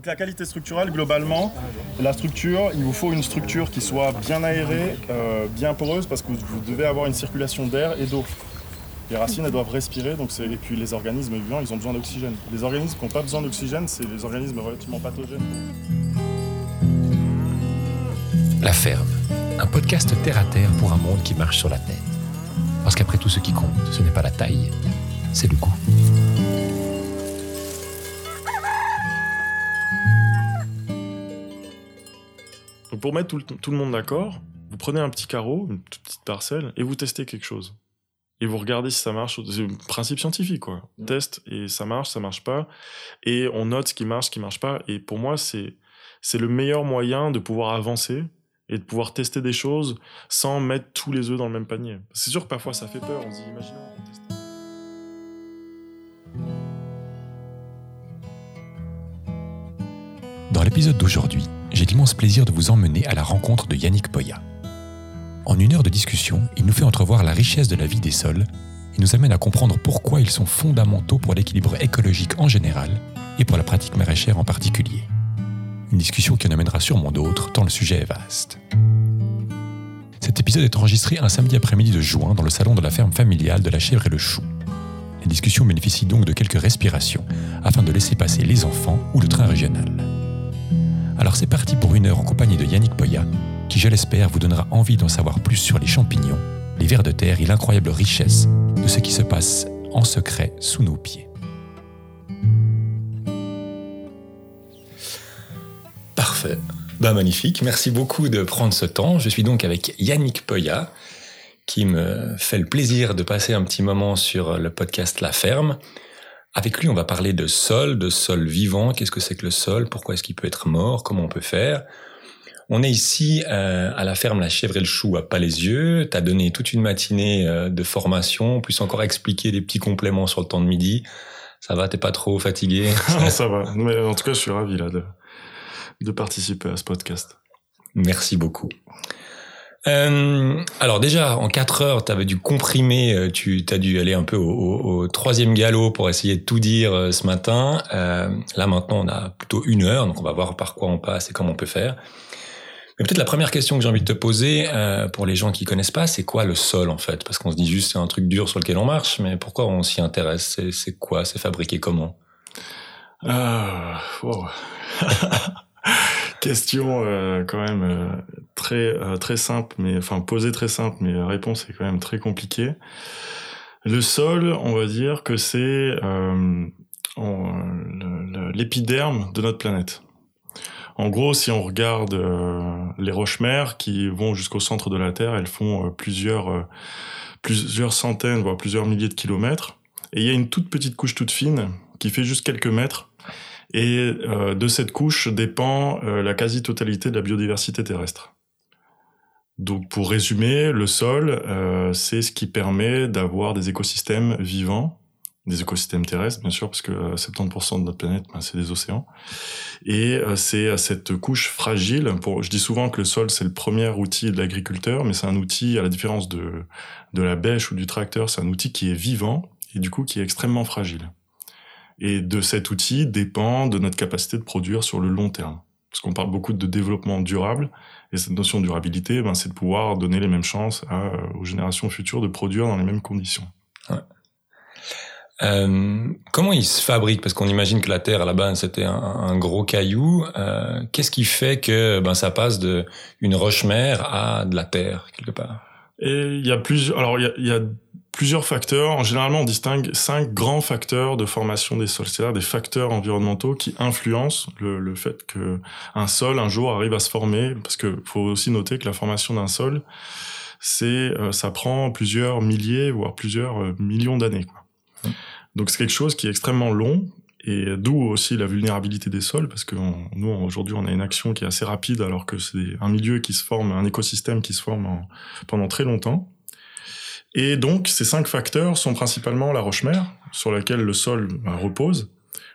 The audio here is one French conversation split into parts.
Donc la qualité structurelle, globalement, la structure, il vous faut une structure qui soit bien aérée, euh, bien poreuse, parce que vous devez avoir une circulation d'air et d'eau. Les racines, elles doivent respirer, donc et puis les organismes vivants, ils ont besoin d'oxygène. Les organismes qui n'ont pas besoin d'oxygène, c'est les organismes relativement pathogènes. La ferme, un podcast terre à terre pour un monde qui marche sur la tête. Parce qu'après tout, ce qui compte, ce n'est pas la taille, c'est le goût. Donc pour mettre tout le, monde d'accord, vous prenez un petit carreau, une petite parcelle, et vous testez quelque chose. Et vous regardez si ça marche. C'est un principe scientifique, quoi. Test et ça marche, ça marche pas. Et on note ce qui marche, ce qui marche pas. Et pour moi, c'est, c'est le meilleur moyen de pouvoir avancer et de pouvoir tester des choses sans mettre tous les œufs dans le même panier. C'est sûr que parfois ça fait peur. On se dit, imaginons, on teste. Dans l'épisode d'aujourd'hui, j'ai l'immense plaisir de vous emmener à la rencontre de Yannick Poya. En une heure de discussion, il nous fait entrevoir la richesse de la vie des sols et nous amène à comprendre pourquoi ils sont fondamentaux pour l'équilibre écologique en général et pour la pratique maraîchère en particulier. Une discussion qui en amènera sûrement d'autres, tant le sujet est vaste. Cet épisode est enregistré un samedi après-midi de juin dans le salon de la ferme familiale de la chèvre et le chou. Les discussions bénéficient donc de quelques respirations afin de laisser passer les enfants ou le train régional. Alors c'est parti pour une heure en compagnie de Yannick Poya, qui je l'espère vous donnera envie d'en savoir plus sur les champignons, les vers de terre et l'incroyable richesse de ce qui se passe en secret sous nos pieds. Parfait. Ben, magnifique. Merci beaucoup de prendre ce temps. Je suis donc avec Yannick Poya, qui me fait le plaisir de passer un petit moment sur le podcast La Ferme. Avec lui, on va parler de sol, de sol vivant. Qu'est-ce que c'est que le sol? Pourquoi est-ce qu'il peut être mort? Comment on peut faire? On est ici euh, à la ferme La Chèvre et le Chou à Palaisieux. Tu as donné toute une matinée euh, de formation, plus encore expliquer des petits compléments sur le temps de midi. Ça va? T'es pas trop fatigué? Ça va. Mais en tout cas, je suis ravi là de, de participer à ce podcast. Merci beaucoup. Euh, alors déjà, en 4 heures, tu avais dû comprimer, euh, tu as dû aller un peu au, troisième galop pour essayer de tout dire euh, ce matin. Là maintenant, on a plutôt une heure, donc on va voir par quoi on passe et comment on peut faire. Mais peut-être la première question que j'ai envie de te poser, pour les gens qui connaissent pas, c'est quoi le sol en fait? Parce qu'on se dit juste c'est un truc dur sur lequel on marche, mais pourquoi on s'y intéresse? C'est quoi? C'est fabriqué comment? Question euh, quand même euh, très euh, très simple, mais enfin posée très simple, mais la réponse est quand même très compliquée. Le sol, on va dire que c'est l'épiderme de notre planète. En gros, si on regarde les roches-mères qui vont jusqu'au centre de la Terre, elles font plusieurs plusieurs centaines, voire plusieurs milliers de kilomètres. Et il y a une toute petite couche toute fine qui fait juste quelques mètres et euh, de cette couche dépend euh, la quasi-totalité de la biodiversité terrestre. Donc pour résumer, le sol, euh, c'est ce qui permet d'avoir des écosystèmes vivants, des écosystèmes terrestres bien sûr, parce que 70% de notre planète, ben, c'est des océans. Et c'est cette couche fragile. Pour, je dis souvent que le sol, c'est le premier outil de l'agriculteur, mais c'est un outil, à la différence de, de la bêche ou du tracteur, c'est un outil qui est vivant et du coup qui est extrêmement fragile. Et de cet outil dépend de notre capacité de produire sur le long terme. Parce qu'on parle beaucoup de développement durable, et cette notion de durabilité, ben, c'est de pouvoir donner les mêmes chances à, aux générations futures de produire dans les mêmes conditions. Ouais. Euh, comment il se fabrique? Parce qu'on imagine que la Terre, à la base, c'était un, un, gros caillou. Euh, Qu'est-ce qui fait que ben, ça passe de une roche-mère à de la Terre, quelque part? Et il y a plusieurs... Alors, il y a, il y a plusieurs facteurs. Généralement, on distingue cinq grands facteurs de formation des sols, c'est-à-dire des facteurs environnementaux qui influencent le, le, fait que un sol un jour arrive à se former. Parce que faut aussi noter que la formation d'un sol, c'est euh, ça prend plusieurs milliers voire plusieurs euh, millions d'années. Donc c'est quelque chose qui est extrêmement long et d'où aussi la vulnérabilité des sols parce que nous aujourd'hui on a une action qui est assez rapide alors que c'est un milieu qui se forme, un écosystème qui se forme pendant très longtemps. Et donc, ces cinq facteurs sont principalement la roche-mère, sur laquelle le sol bah, repose.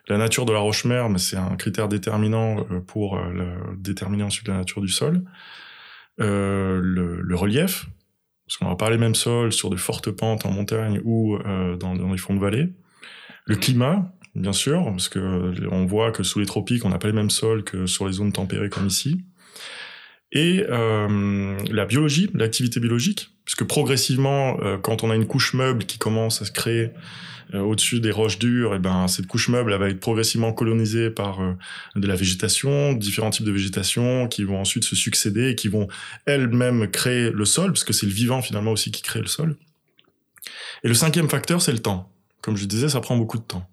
La nature de la roche-mère, mais c'est un critère déterminant euh, pour euh, déterminer ensuite la nature du sol. Euh, le, le, relief, parce qu'on va pas les mêmes sols sur de fortes pentes en montagne ou euh, dans, dans les fonds de vallée. Le climat, bien sûr, parce que on voit que sous les tropiques, on n'a pas les mêmes sols que sur les zones tempérées comme ici. Et euh, la biologie, l'activité biologique, puisque progressivement, euh, quand on a une couche meuble qui commence à se créer euh, au-dessus des roches dures, et ben cette couche meuble elle va être progressivement colonisée par euh, de la végétation, différents types de végétation qui vont ensuite se succéder et qui vont elles-mêmes créer le sol, parce que c'est le vivant finalement aussi qui crée le sol. Et le cinquième facteur, c'est le temps. Comme je disais, ça prend beaucoup de temps.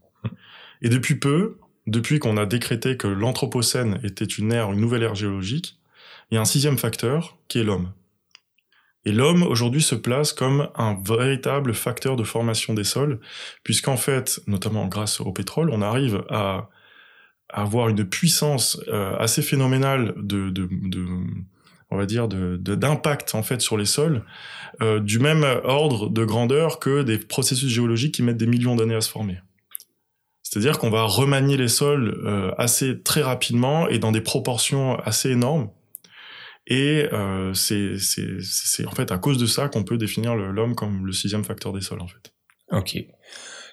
Et depuis peu, depuis qu'on a décrété que l'Anthropocène était une ère, une nouvelle ère géologique, il y a un sixième facteur qui est l'homme. Et l'homme aujourd'hui se place comme un véritable facteur de formation des sols, puisqu'en fait, notamment grâce au pétrole, on arrive à, avoir une puissance euh, assez phénoménale de, de, de on va dire d'impact en fait sur les sols euh, du même ordre de grandeur que des processus géologiques qui mettent des millions d'années à se former. C'est-à-dire qu'on va remanier les sols euh, assez très rapidement et dans des proportions assez énormes et euh, c'est en fait à cause de ça qu'on peut définir l'homme comme le sixième facteur des sols, en fait. Ok.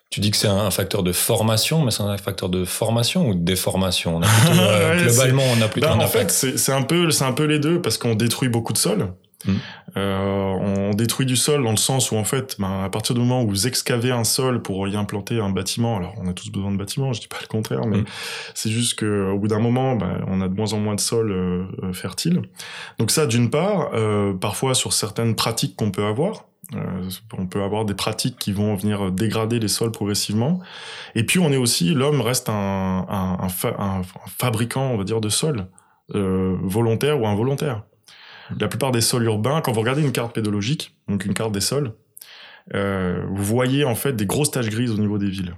Tu dis que c'est un facteur de formation, mais c'est un facteur de formation ou de déformation? Euh, Globalement, on a plutôt un En fait, c'est un peu, c'est un peu les deux parce qu'on détruit beaucoup de sols. Mm. Euh, on détruit du sol dans le sens où en fait, ben, à partir du moment où vous excavez un sol pour y implanter un bâtiment, alors on a tous besoin de bâtiments, je dis pas le contraire, mais mm. c'est juste que au bout d'un moment, ben, on a de moins en moins de sol euh, euh fertile. Donc ça, d'une part, euh, parfois sur certaines pratiques qu'on peut avoir. Euh, on peut avoir des pratiques qui vont venir dégrader les sols progressivement. Et puis on est aussi, l'homme reste un, un, un, un, fabricant, on va dire, de sol, volontaire ou involontaire. La plupart des sols urbains, quand vous regardez une carte pédologique, donc une carte des sols, euh, vous voyez en fait des grosses taches grises au niveau des villes.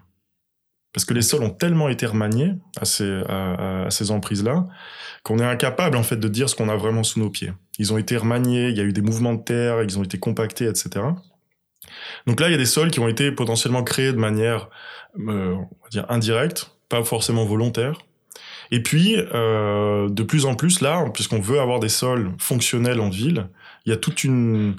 Parce que les sols ont tellement été remaniés à ces, emprises-là qu'on est incapable en fait de dire ce qu'on a vraiment sous nos pieds. Ils ont été remaniés, il y a eu des mouvements de terre, ils ont été compactés, etc. Donc là, il y a des sols qui ont été potentiellement créés de manière, euh, indirecte, pas forcément volontaire, et puis, euh, de plus en plus, là, puisqu'on veut avoir des sols fonctionnels en ville, il y a toute une,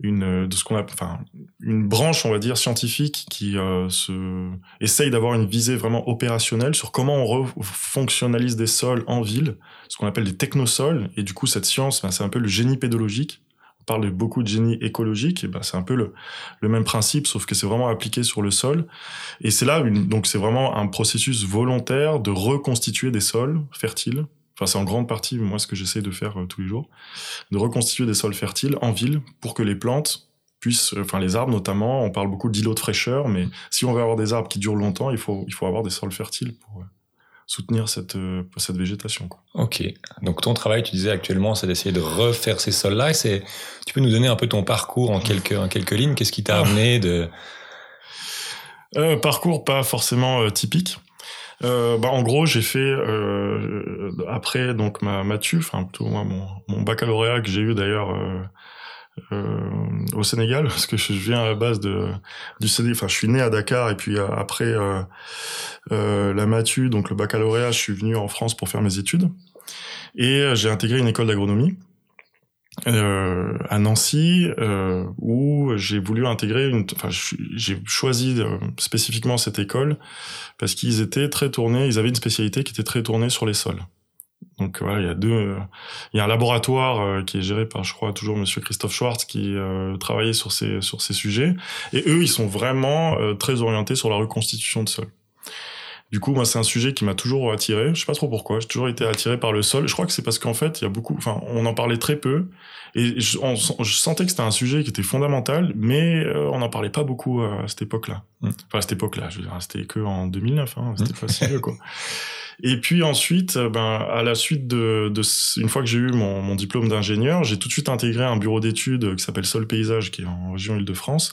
une de ce qu'on a, enfin, une branche, on va dire, scientifique qui euh, se essaye d'avoir une visée vraiment opérationnelle sur comment on fonctionnalise des sols en ville, ce qu'on appelle des technosols. Et du coup, cette science, ben, c'est un peu le génie pédologique on parle beaucoup de génie écologique, et ben c'est un peu le, même principe, sauf que c'est vraiment appliqué sur le sol. Et c'est là, donc c'est vraiment un processus volontaire de reconstituer des sols fertiles. Enfin, c'est en grande partie moi ce que j'essaie de faire euh, tous les jours, de reconstituer des sols fertiles en ville pour que les plantes puissent, enfin les arbres notamment, on parle beaucoup d'îlots de fraîcheur, mais si on veut avoir des arbres qui durent longtemps, il faut il faut avoir des sols fertiles pour soutenir cette, euh, cette végétation. Quoi. Ok. Donc ton travail, tu disais actuellement, c'est d'essayer de refaire ces sols-là. C'est, tu peux nous donner un peu ton parcours en quelques, en quelques lignes. Qu'est-ce qui t'a ah. amené de euh, Parcours pas forcément euh, typique. Euh, bah, en gros, j'ai fait euh, après donc ma matu, enfin plutôt mon, mon baccalauréat que j'ai eu d'ailleurs au Sénégal parce que je viens à la base du Sénégal. Enfin, je suis né à Dakar et puis euh, après euh, euh, la matu, donc le baccalauréat, je suis venu en France pour faire mes études et j'ai intégré une école d'agronomie. Euh, à Nancy euh, où j'ai voulu intégrer enfin j'ai choisi spécifiquement cette école parce qu'ils étaient très tournés ils avaient une spécialité qui était très tournée sur les sols donc voilà, il y a deux, il y a un laboratoire euh, qui est géré par, je crois, toujours Monsieur Christophe Schwartz qui euh, travaillait sur ces sur ces sujets. Et eux, ils sont vraiment euh, très orientés sur la reconstitution de sol. Du coup, moi, c'est un sujet qui m'a toujours attiré. Je sais pas trop pourquoi. J'ai toujours été attiré par le sol. Je crois que c'est parce qu'en fait, il y a beaucoup. Enfin, on en parlait très peu, et je, sentais que c'était un sujet qui était fondamental, mais on n'en parlait pas beaucoup à cette époque-là. Enfin, à cette époque-là, je veux dire, c'était que en 2009. Hein, c'était pas si vieux, quoi. Et puis ensuite, euh, ben, à la suite de, de une fois que j'ai eu mon, mon diplôme d'ingénieur, j'ai tout de suite intégré un bureau d'études qui s'appelle Sol Paysage, qui est en région Île-de-France.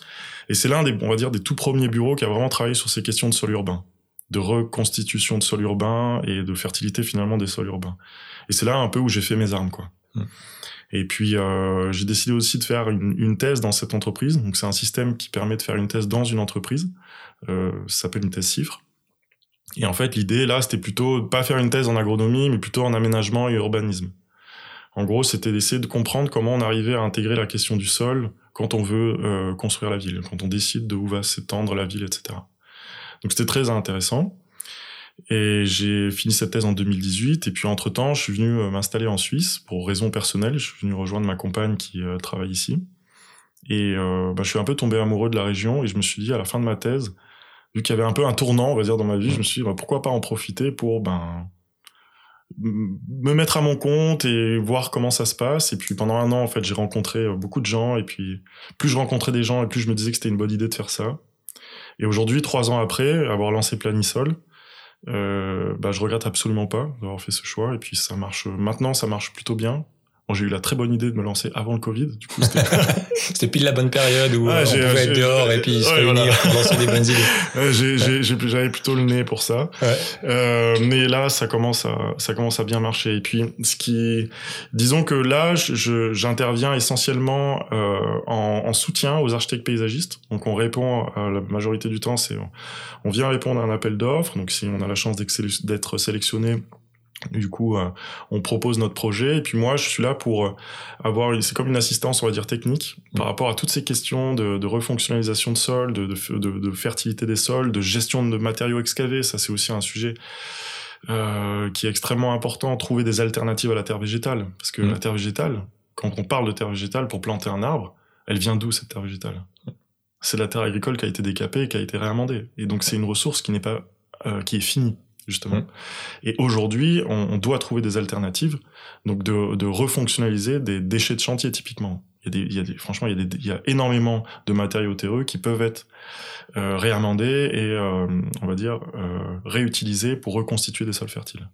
Et c'est l'un des, on va dire, des tout premiers bureaux qui a vraiment travaillé sur ces questions de sol urbain, de reconstitution de sol urbain et de fertilité finalement des sols urbains. Et c'est là un peu où j'ai fait mes armes, quoi. Et puis euh, j'ai décidé aussi de faire une, une, thèse dans cette entreprise. Donc c'est un système qui permet de faire une thèse dans une entreprise. Euh, ça s'appelle une thèse CIFRE. Et en fait, l'idée là, c'était plutôt pas faire une thèse en agronomie, mais plutôt en aménagement et urbanisme. En gros, c'était d'essayer de comprendre comment on arrivait à intégrer la question du sol quand on veut euh, construire la ville, quand on décide de où va s'étendre la ville, etc. Donc c'était très intéressant. Et j'ai fini cette thèse en 2018. Et puis entre-temps, je suis venu euh, m'installer en Suisse pour raisons personnelles. Je suis venu rejoindre ma compagne qui euh, travaille ici. Et bah, je suis un peu tombé amoureux de la région et je me suis dit à la fin de ma thèse, vu qu'il y avait un peu un tournant, on va dire, dans ma vie, je me suis dit bah, pourquoi pas en profiter pour ben me mettre à mon compte et voir comment ça se passe. Et puis pendant un an, en fait, j'ai rencontré beaucoup de gens. Et puis plus je rencontrais des gens, et plus je me disais que c'était une bonne idée de faire ça. Et aujourd'hui, trois ans après avoir lancé Planisol, euh, bah, je regrette absolument pas d'avoir fait ce choix. Et puis ça marche. Maintenant, ça marche plutôt bien. Bon, j'ai eu la très bonne idée de me lancer avant le Covid. Du coup, c'était pile la bonne période où ah, on pouvait être dehors et puis se réunir pour lancer des bonnes idées. J'avais plutôt le nez pour ça. Ouais. Euh, mais là, ça commence à ça commence à bien marcher. Et puis, ce qui, disons que là, j'interviens essentiellement euh, en, en, soutien aux architectes paysagistes. Donc, on répond à la majorité du temps, c'est on vient répondre à un appel d'offres. Donc, si on a la chance d'être sélectionné du coup, euh, on propose notre projet et puis moi, je suis là pour euh, avoir, c'est comme une assistance, on va dire technique, par mm. rapport à toutes ces questions de, de refonctionnalisation de sol, de, de, de, fertilité des sols, de gestion de matériaux excavés. Ça, c'est aussi un sujet euh, qui est extrêmement important. Trouver des alternatives à la terre végétale, parce que mm. la terre végétale, quand on parle de terre végétale pour planter un arbre, elle vient d'où cette terre végétale? C'est la terre agricole qui a été décapée, et qui a été réamendée, et donc c'est une ressource qui n'est pas, euh, qui est finie justement. Mmh. Et aujourd'hui, on, doit trouver des alternatives, donc de, de, refonctionnaliser des déchets de chantier typiquement. Il y a des, il y a des franchement, il y, a des, il y a énormément de matériaux terreux qui peuvent être euh, réamendés et, euh, on va dire, euh, réutilisés pour reconstituer des sols fertiles.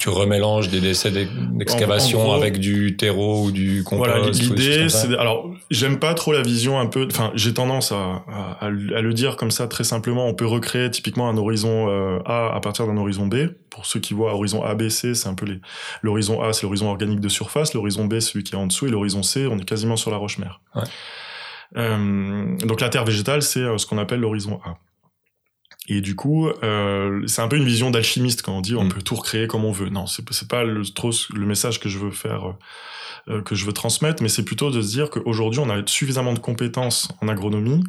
Tu remélanges des décès d'excavation avec du terreau ou du compost. Voilà, l'idée, c'est alors j'aime pas trop la vision un peu. Enfin, j'ai tendance à, à, à, le dire comme ça très simplement. On peut recréer typiquement un horizon euh, A à partir d'un horizon B. Pour ceux qui voient horizon A, B, C, c'est un peu les. L'horizon A, c'est l'horizon organique de surface. L'horizon B, celui qui est en dessous, et l'horizon C, on est quasiment sur la roche-mère. Ouais. Euh, donc la terre végétale, c'est euh, ce qu'on appelle l'horizon A. Et du coup, euh, c'est un peu une vision d'alchimiste quand on dit on mm. peut tout recréer comme on veut. Non, c'est pas le, trop le message que je veux faire, euh, que je veux transmettre, mais c'est plutôt de se dire qu'aujourd'hui on a suffisamment de compétences en agronomie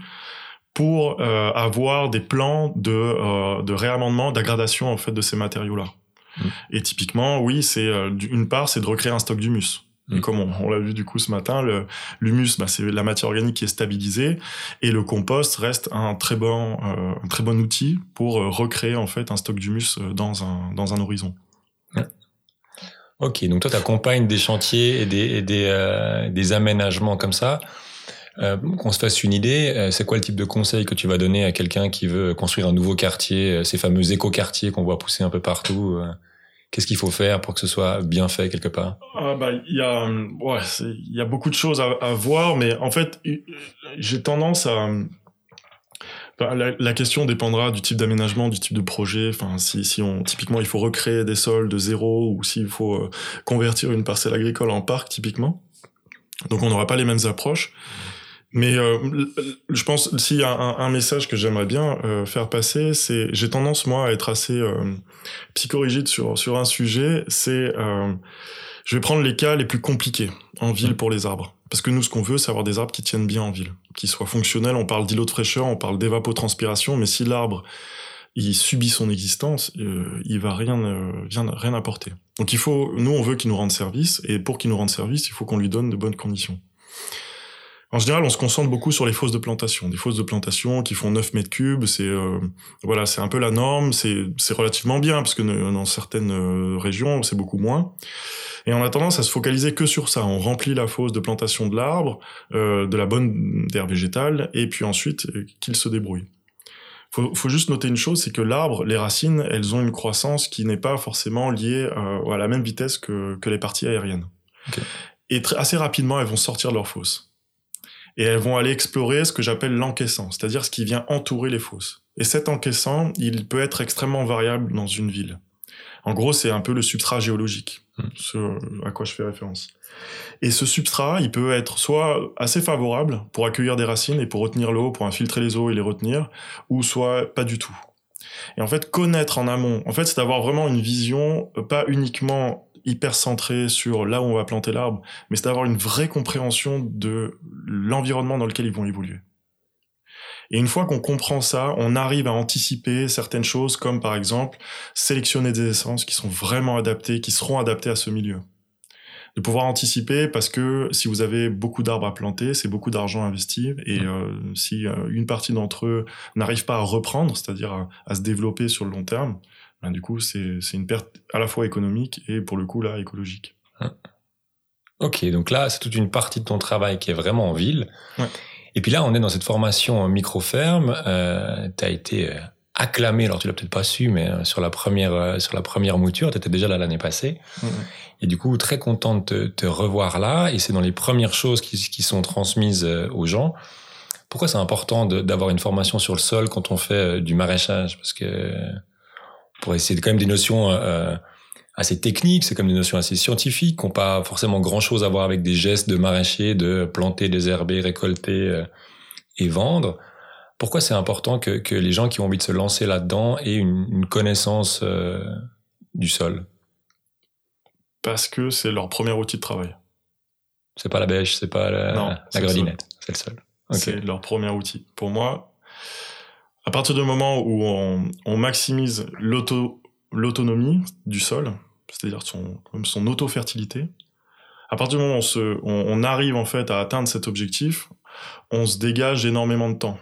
pour euh, avoir des plans de, euh, de réamendement, d'aggradation en fait de ces matériaux-là. Mm. Et typiquement, oui, c'est euh, une part, c'est de recréer un stock d'humus. Et mm. comme on, l'a vu du coup ce matin, l'humus, bah, c'est la matière organique qui est stabilisée, et le compost reste un très bon, euh, un très bon outil pour euh, recréer en fait un stock d'humus euh, dans un dans un horizon. Ok, donc toi tu accompagnes des chantiers et des et des, des aménagements comme ça. qu'on se fasse une idée, c'est quoi le type de conseil que tu vas donner à quelqu'un qui veut construire un nouveau quartier, ces fameux éco-quartiers qu'on voit pousser un peu partout Qu'est-ce qu'il faut faire pour que ce soit bien fait quelque part? Ah bah il y a ouais y a beaucoup de choses à, voir mais en fait j'ai tendance à la, la, question dépendra du type d'aménagement, du type de projet. Enfin, si, si on typiquement il faut recréer des sols de zéro ou s'il faut euh, convertir une parcelle agricole en parc typiquement. Donc on n'aura pas les mêmes approches. Mais euh, je pense s'il y a un, un, message que j'aimerais bien euh, faire passer, c'est j'ai tendance moi à être assez euh, psychorigide sur sur un sujet. C'est euh, je vais prendre les cas les plus compliqués en ville pour les arbres, parce que nous ce qu'on veut c'est avoir des arbres qui tiennent bien en ville, qui soient fonctionnels. On parle d'îlot de fraîcheur, on parle d'évapotranspiration, mais si l'arbre il subit son existence, euh, il va rien, rien rien apporter. Donc il faut, nous on veut qu'il nous rende service, et pour qu'il nous rende service, il faut qu'on lui donne de bonnes conditions. En général, on se concentre beaucoup sur les fosses de plantation. Des fosses de plantation qui font 9 mètres cubes, c'est euh, voilà, c'est un peu la norme. C'est c'est relativement bien parce que dans certaines euh, régions, c'est beaucoup moins. Et on a tendance à se focaliser que sur ça. On remplit la fosse de plantation de l'arbre, euh, de la bonne terre végétale, et puis ensuite euh, qu'il se débrouille. Faut, faut juste noter une chose, c'est que l'arbre, les racines, elles ont une croissance qui n'est pas forcément liée à la même vitesse que, que les parties aériennes. Okay. Et très, assez rapidement, elles vont sortir de leur fosse et elles vont aller explorer ce que j'appelle l'encaissant, c'est-à-dire ce qui vient entourer les fosses. Et cet encaissant, il peut être extrêmement variable dans une ville. En gros, c'est un peu le substrat géologique, hmm. ce à quoi je fais référence. Et ce substrat, il peut être soit assez favorable pour accueillir des racines et pour retenir l'eau, pour infiltrer les eaux et les retenir, ou soit pas du tout. Et en fait, connaître en amont, en fait, c'est d'avoir vraiment une vision, euh, pas uniquement hyper centré sur là où on va planter l'arbre, mais c'est d'avoir une vraie compréhension de l'environnement dans lequel ils vont évoluer. Et une fois qu'on comprend ça, on arrive à anticiper certaines choses, comme par exemple sélectionner des essences qui sont vraiment adaptées, qui seront adaptées à ce milieu. De pouvoir anticiper parce que si vous avez beaucoup d'arbres à planter, c'est beaucoup d'argent investi. Et euh, si euh, une partie d'entre eux n'arrive pas à reprendre, c'est-à-dire à, se développer sur le long terme, ben, du coup, c'est une perte à la fois économique et pour le coup, là, écologique. Mmh. Ok, donc là, c'est toute une partie de ton travail qui est vraiment en ville. Ouais. Et puis là, on est dans cette formation micro-ferme. Euh, tu as été euh, acclamé, alors tu l'as peut-être pas su, mais euh, sur la première euh, sur la première mouture, tu étais déjà là l'année passée. Et du coup, très content de te, te revoir là. Et c'est dans les premières choses qui, qui sont transmises aux gens. Pourquoi c'est important d'avoir une formation sur le sol quand on fait du maraîchage? Parce que pour essayer quand même des notions euh, assez techniques, c'est comme des notions assez scientifiques, qui n'ont pas forcément grand-chose à voir avec des gestes de maraîcher, de planter, désherber, récolter euh, et vendre. Pourquoi c'est important que, que, les gens qui ont envie de se lancer là-dedans aient une, une connaissance euh, du sol? Parce que c'est leur premier outil de travail. C'est pas la bêche, c'est pas la, la grelinette, c'est le sol. C'est leur premier outil. Pour moi, à partir du moment où on, maximise l'autonomie du sol, c'est-à-dire son, auto-fertilité. À partir du moment où on, arrive en fait à atteindre cet objectif, on se dégage énormément de temps.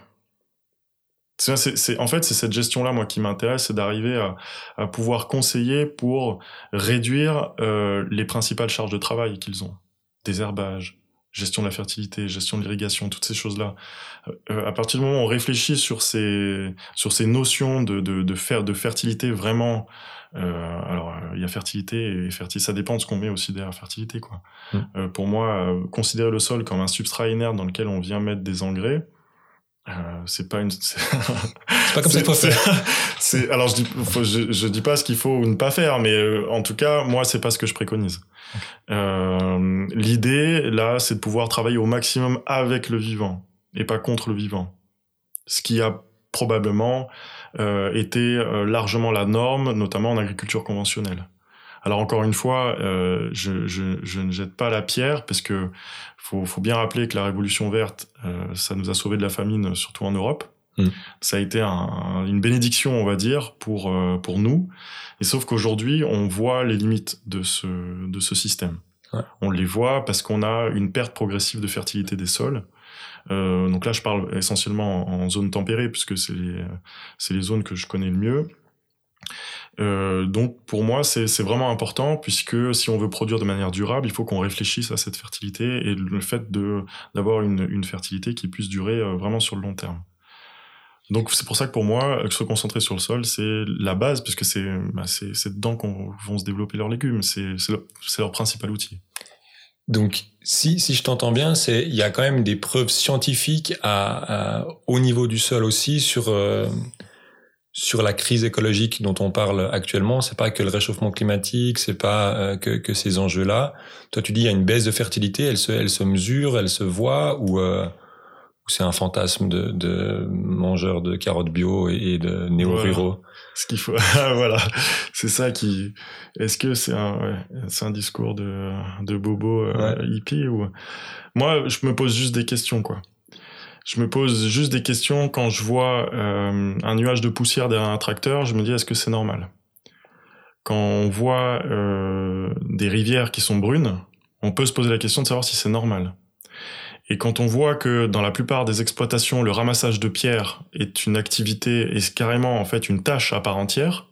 En fait, c'est cette gestion-là, moi, qui m'intéresse, c'est d'arriver à, à, pouvoir conseiller pour réduire euh, les principales charges de travail qu'ils ont. Désherbage, gestion de la fertilité, gestion de l'irrigation, toutes ces choses-là. Euh, à partir du moment où on réfléchit sur ces, sur ces notions de, de, de, de fertilité vraiment euh, alors, euh, il y a fertilité et fertilité, ça dépend de ce qu'on met aussi derrière fertilité. Quoi. Mm. Euh, pour moi, considérer le sol comme un substrat inerte dans lequel on vient mettre des engrais, euh, c'est pas une c'est pas comme ça qu'il faut faire. C'est alors je dis je, je, dis pas ce qu'il faut ou ne pas faire mais en tout cas moi c'est pas ce que je préconise. Euh, l'idée là c'est de pouvoir travailler au maximum avec le vivant et pas contre le vivant. Ce qui a probablement euh, était euh, largement la norme, notamment en agriculture conventionnelle. Alors encore une fois, euh, je, je, je, ne jette pas la pierre parce que faut, faut bien rappeler que la révolution verte, euh, ça nous a sauvé de la famine, surtout en Europe. Mm. Ça a été un, une bénédiction, on va dire, pour euh, pour nous. Et sauf qu'aujourd'hui, on voit les limites de ce de ce système. Ouais. On les voit parce qu'on a une perte progressive de fertilité des sols. Euh, donc là, je parle essentiellement en, zone tempérée, puisque c'est les, les zones que je connais le mieux. Euh, donc pour moi, c'est vraiment important puisque si on veut produire de manière durable, il faut qu'on réfléchisse à cette fertilité et le fait d'avoir une, fertilité qui puisse durer euh, vraiment sur le long terme. Donc c'est pour ça que pour moi, se concentrer sur le sol, c'est la base puisque c'est bah, dedans qu'on vont se développer leurs légumes. C'est leur principal outil. Donc, si, si je t'entends bien, c'est il y a quand même des preuves scientifiques au niveau du sol aussi sur euh, sur la crise écologique dont on parle actuellement. C'est pas que le réchauffement climatique, c'est pas euh, que, que ces enjeux-là. Toi, tu dis il y a une baisse de fertilité, elle se elle se mesure, elle se voit ou euh, ou c'est un fantasme de, de mangeurs de carottes bio et de néo-ruraux? Ce qu'il faut voilà. C'est ça qui est-ce que c'est un ouais, c'est un discours de de bobo euh, hippie ou? Moi je me pose juste des questions quoi je me pose juste des questions quand je vois euh, un nuage de poussière derrière un tracteur je me dis est-ce que c'est normal? Quand on voit euh, des rivières qui sont brunes on peut se poser la question de savoir si c'est normal et quand on voit que dans la plupart des exploitations, le ramassage de pierres est une activité, est carrément en fait une tâche à part entière,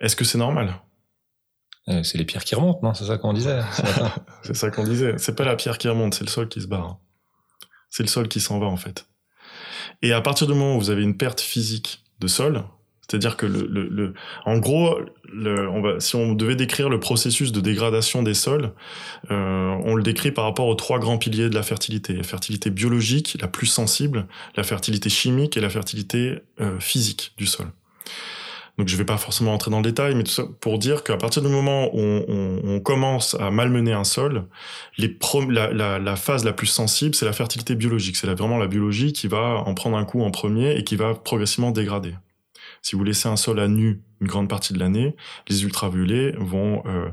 est-ce que c'est normal? Euh, C'est les pierres qui remontent, non? C'est ça qu'on disait. c'est ça qu'on disait. C'est pas la pierre qui remonte, c'est le sol qui se barre. C'est le sol qui s'en va en fait. Et à partir du moment où vous avez une perte physique de sol, c'est-à-dire que le, le, le, en gros, le, on va, si on devait décrire le processus de dégradation des sols, euh, on le décrit par rapport aux trois grands piliers de la fertilité. La fertilité biologique, la plus sensible, la fertilité chimique et la fertilité euh, physique du sol. Donc je vais pas forcément entrer dans le détail, mais tout ça pour dire qu'à partir du moment où on, commence à malmener un sol, la, phase la plus sensible, c'est la fertilité biologique. C'est vraiment la biologie qui va en prendre un coup en premier et qui va progressivement dégrader. Si vous laissez un sol à nu une grande partie de l'année, les ultraviolets vont euh,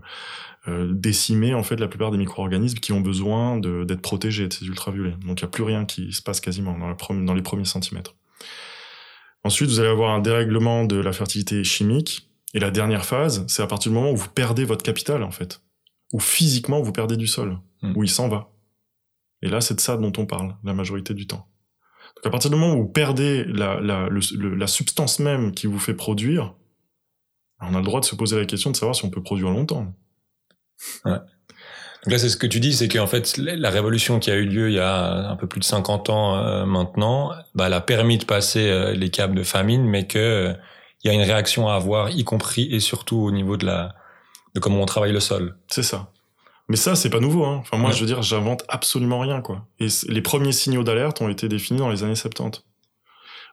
euh, décimer en fait la plupart des micro-organismes qui ont besoin d'être protégés de ces ultraviolets. Donc il n'y a plus rien qui se passe quasiment dans les premiers centimètres. Ensuite, vous allez avoir un dérèglement de la fertilité chimique. Et la dernière phase, c'est à partir du moment où vous perdez votre capital, en fait. Où physiquement, vous perdez du sol. Hmm. Où il s'en va. Et là, c'est de ça dont on parle, la majorité du temps. Donc, à partir du moment où vous perdez la, la, le- le- la substance même qui vous fait produire, on a le droit de se poser la question de savoir si on peut produire longtemps. Donc là, c'est ce que tu dis, c'est qu'en fait, la révolution qui a eu lieu il y a un peu plus de 50 ans euh, maintenant, bah, elle a permis de passer euh, les caps de famine, mais que euh, il y a une réaction à avoir, y compris et surtout au niveau de la de comment on travaille le sol. C'est ça. Mais ça, c'est pas nouveau. Hein. Enfin, moi, Ouais. je veux dire, j'invente absolument rien, quoi. Et les premiers signaux d'alerte ont été définis dans les années 70.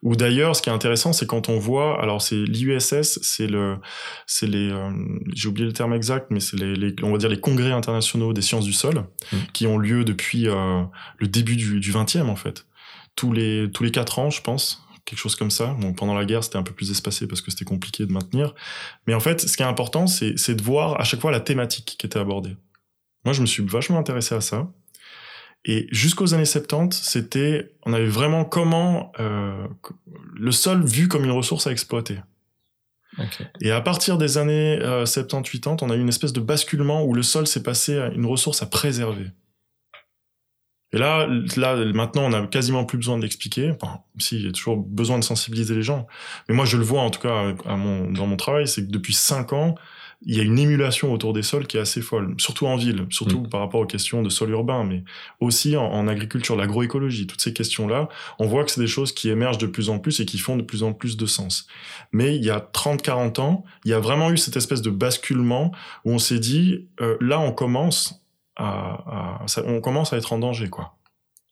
Ou d'ailleurs, ce qui est intéressant, c'est quand on voit, alors c'est l'IUSS, c'est le, c'est les, euh, j'ai oublié le terme exact, mais c'est les, les- on va dire les congrès internationaux des sciences du sol, Mhm. qui ont lieu depuis euh, le début du, du 20e en fait. Tous les tous les quatre ans, je pense, quelque chose comme ça. Bon, pendant la guerre, c'était un peu plus espacé parce que c'était compliqué de maintenir. Mais en fait, ce qui est important, c'est de voir à chaque fois la thématique qui était abordée. Moi, je me suis vachement intéressé à ça. Et jusqu'aux années 70, c'était, on avait vraiment comment euh, le sol vu comme une ressource à exploiter. Et à partir des années euh, 70-80, on a eu une espèce de basculement où le sol s'est passé à une ressource à préserver. Et là, là, maintenant, on n'a quasiment plus besoin de l'expliquer. Enfin, si, il y a toujours besoin de sensibiliser les gens. Mais moi, je le vois, en tout cas, à mon, dans mon travail, c'est que depuis cinq ans, il y a une émulation autour des sols qui est assez folle. Surtout en ville, surtout par rapport aux questions de sol urbain, mais aussi en, en agriculture, l'agroécologie, toutes ces questions-là. On voit que c'est des choses qui émergent de plus en plus et qui font de plus en plus de sens. Mais il y a 30, 40 ans, il y a vraiment eu cette espèce de basculement où on s'est dit, euh, là, on commence à, à- ça- on commence à être en danger, quoi.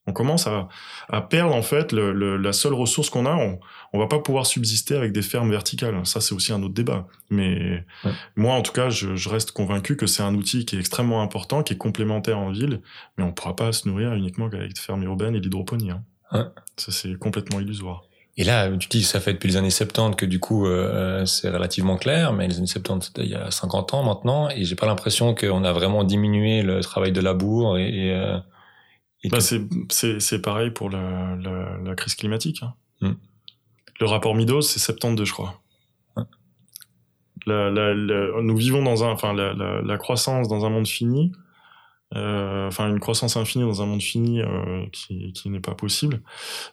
On commence à, à perdre en fait le, le- la seule ressource qu'on a. On, on va pas pouvoir subsister avec des fermes verticales. Ça, c'est aussi un autre débat. Mais Ouais. moi, en tout cas, je, je reste convaincu que c'est un outil qui est extrêmement important, qui est complémentaire en ville, mais on pourra pas se nourrir uniquement avec des fermes urbaines et l'hydroponie. Hein. Ça, c'est complètement illusoire. Et là, tu dis, ça fait depuis les années 70 que du coup, euh, c'est relativement clair, mais les années 70, c'était il y a 50 ans maintenant, et j'ai pas l'impression qu'on a vraiment diminué le travail de labour et, et, euh, Bah, tout. c'est, pareil pour la, la, la crise climatique. hein. Mm. Le rapport Midos, c'est 72, je crois. Ouais. La, nous vivons dans un, enfin, la, croissance dans un monde fini, euh, enfin, une croissance infinie dans un monde fini euh, qui, qui n'est pas possible.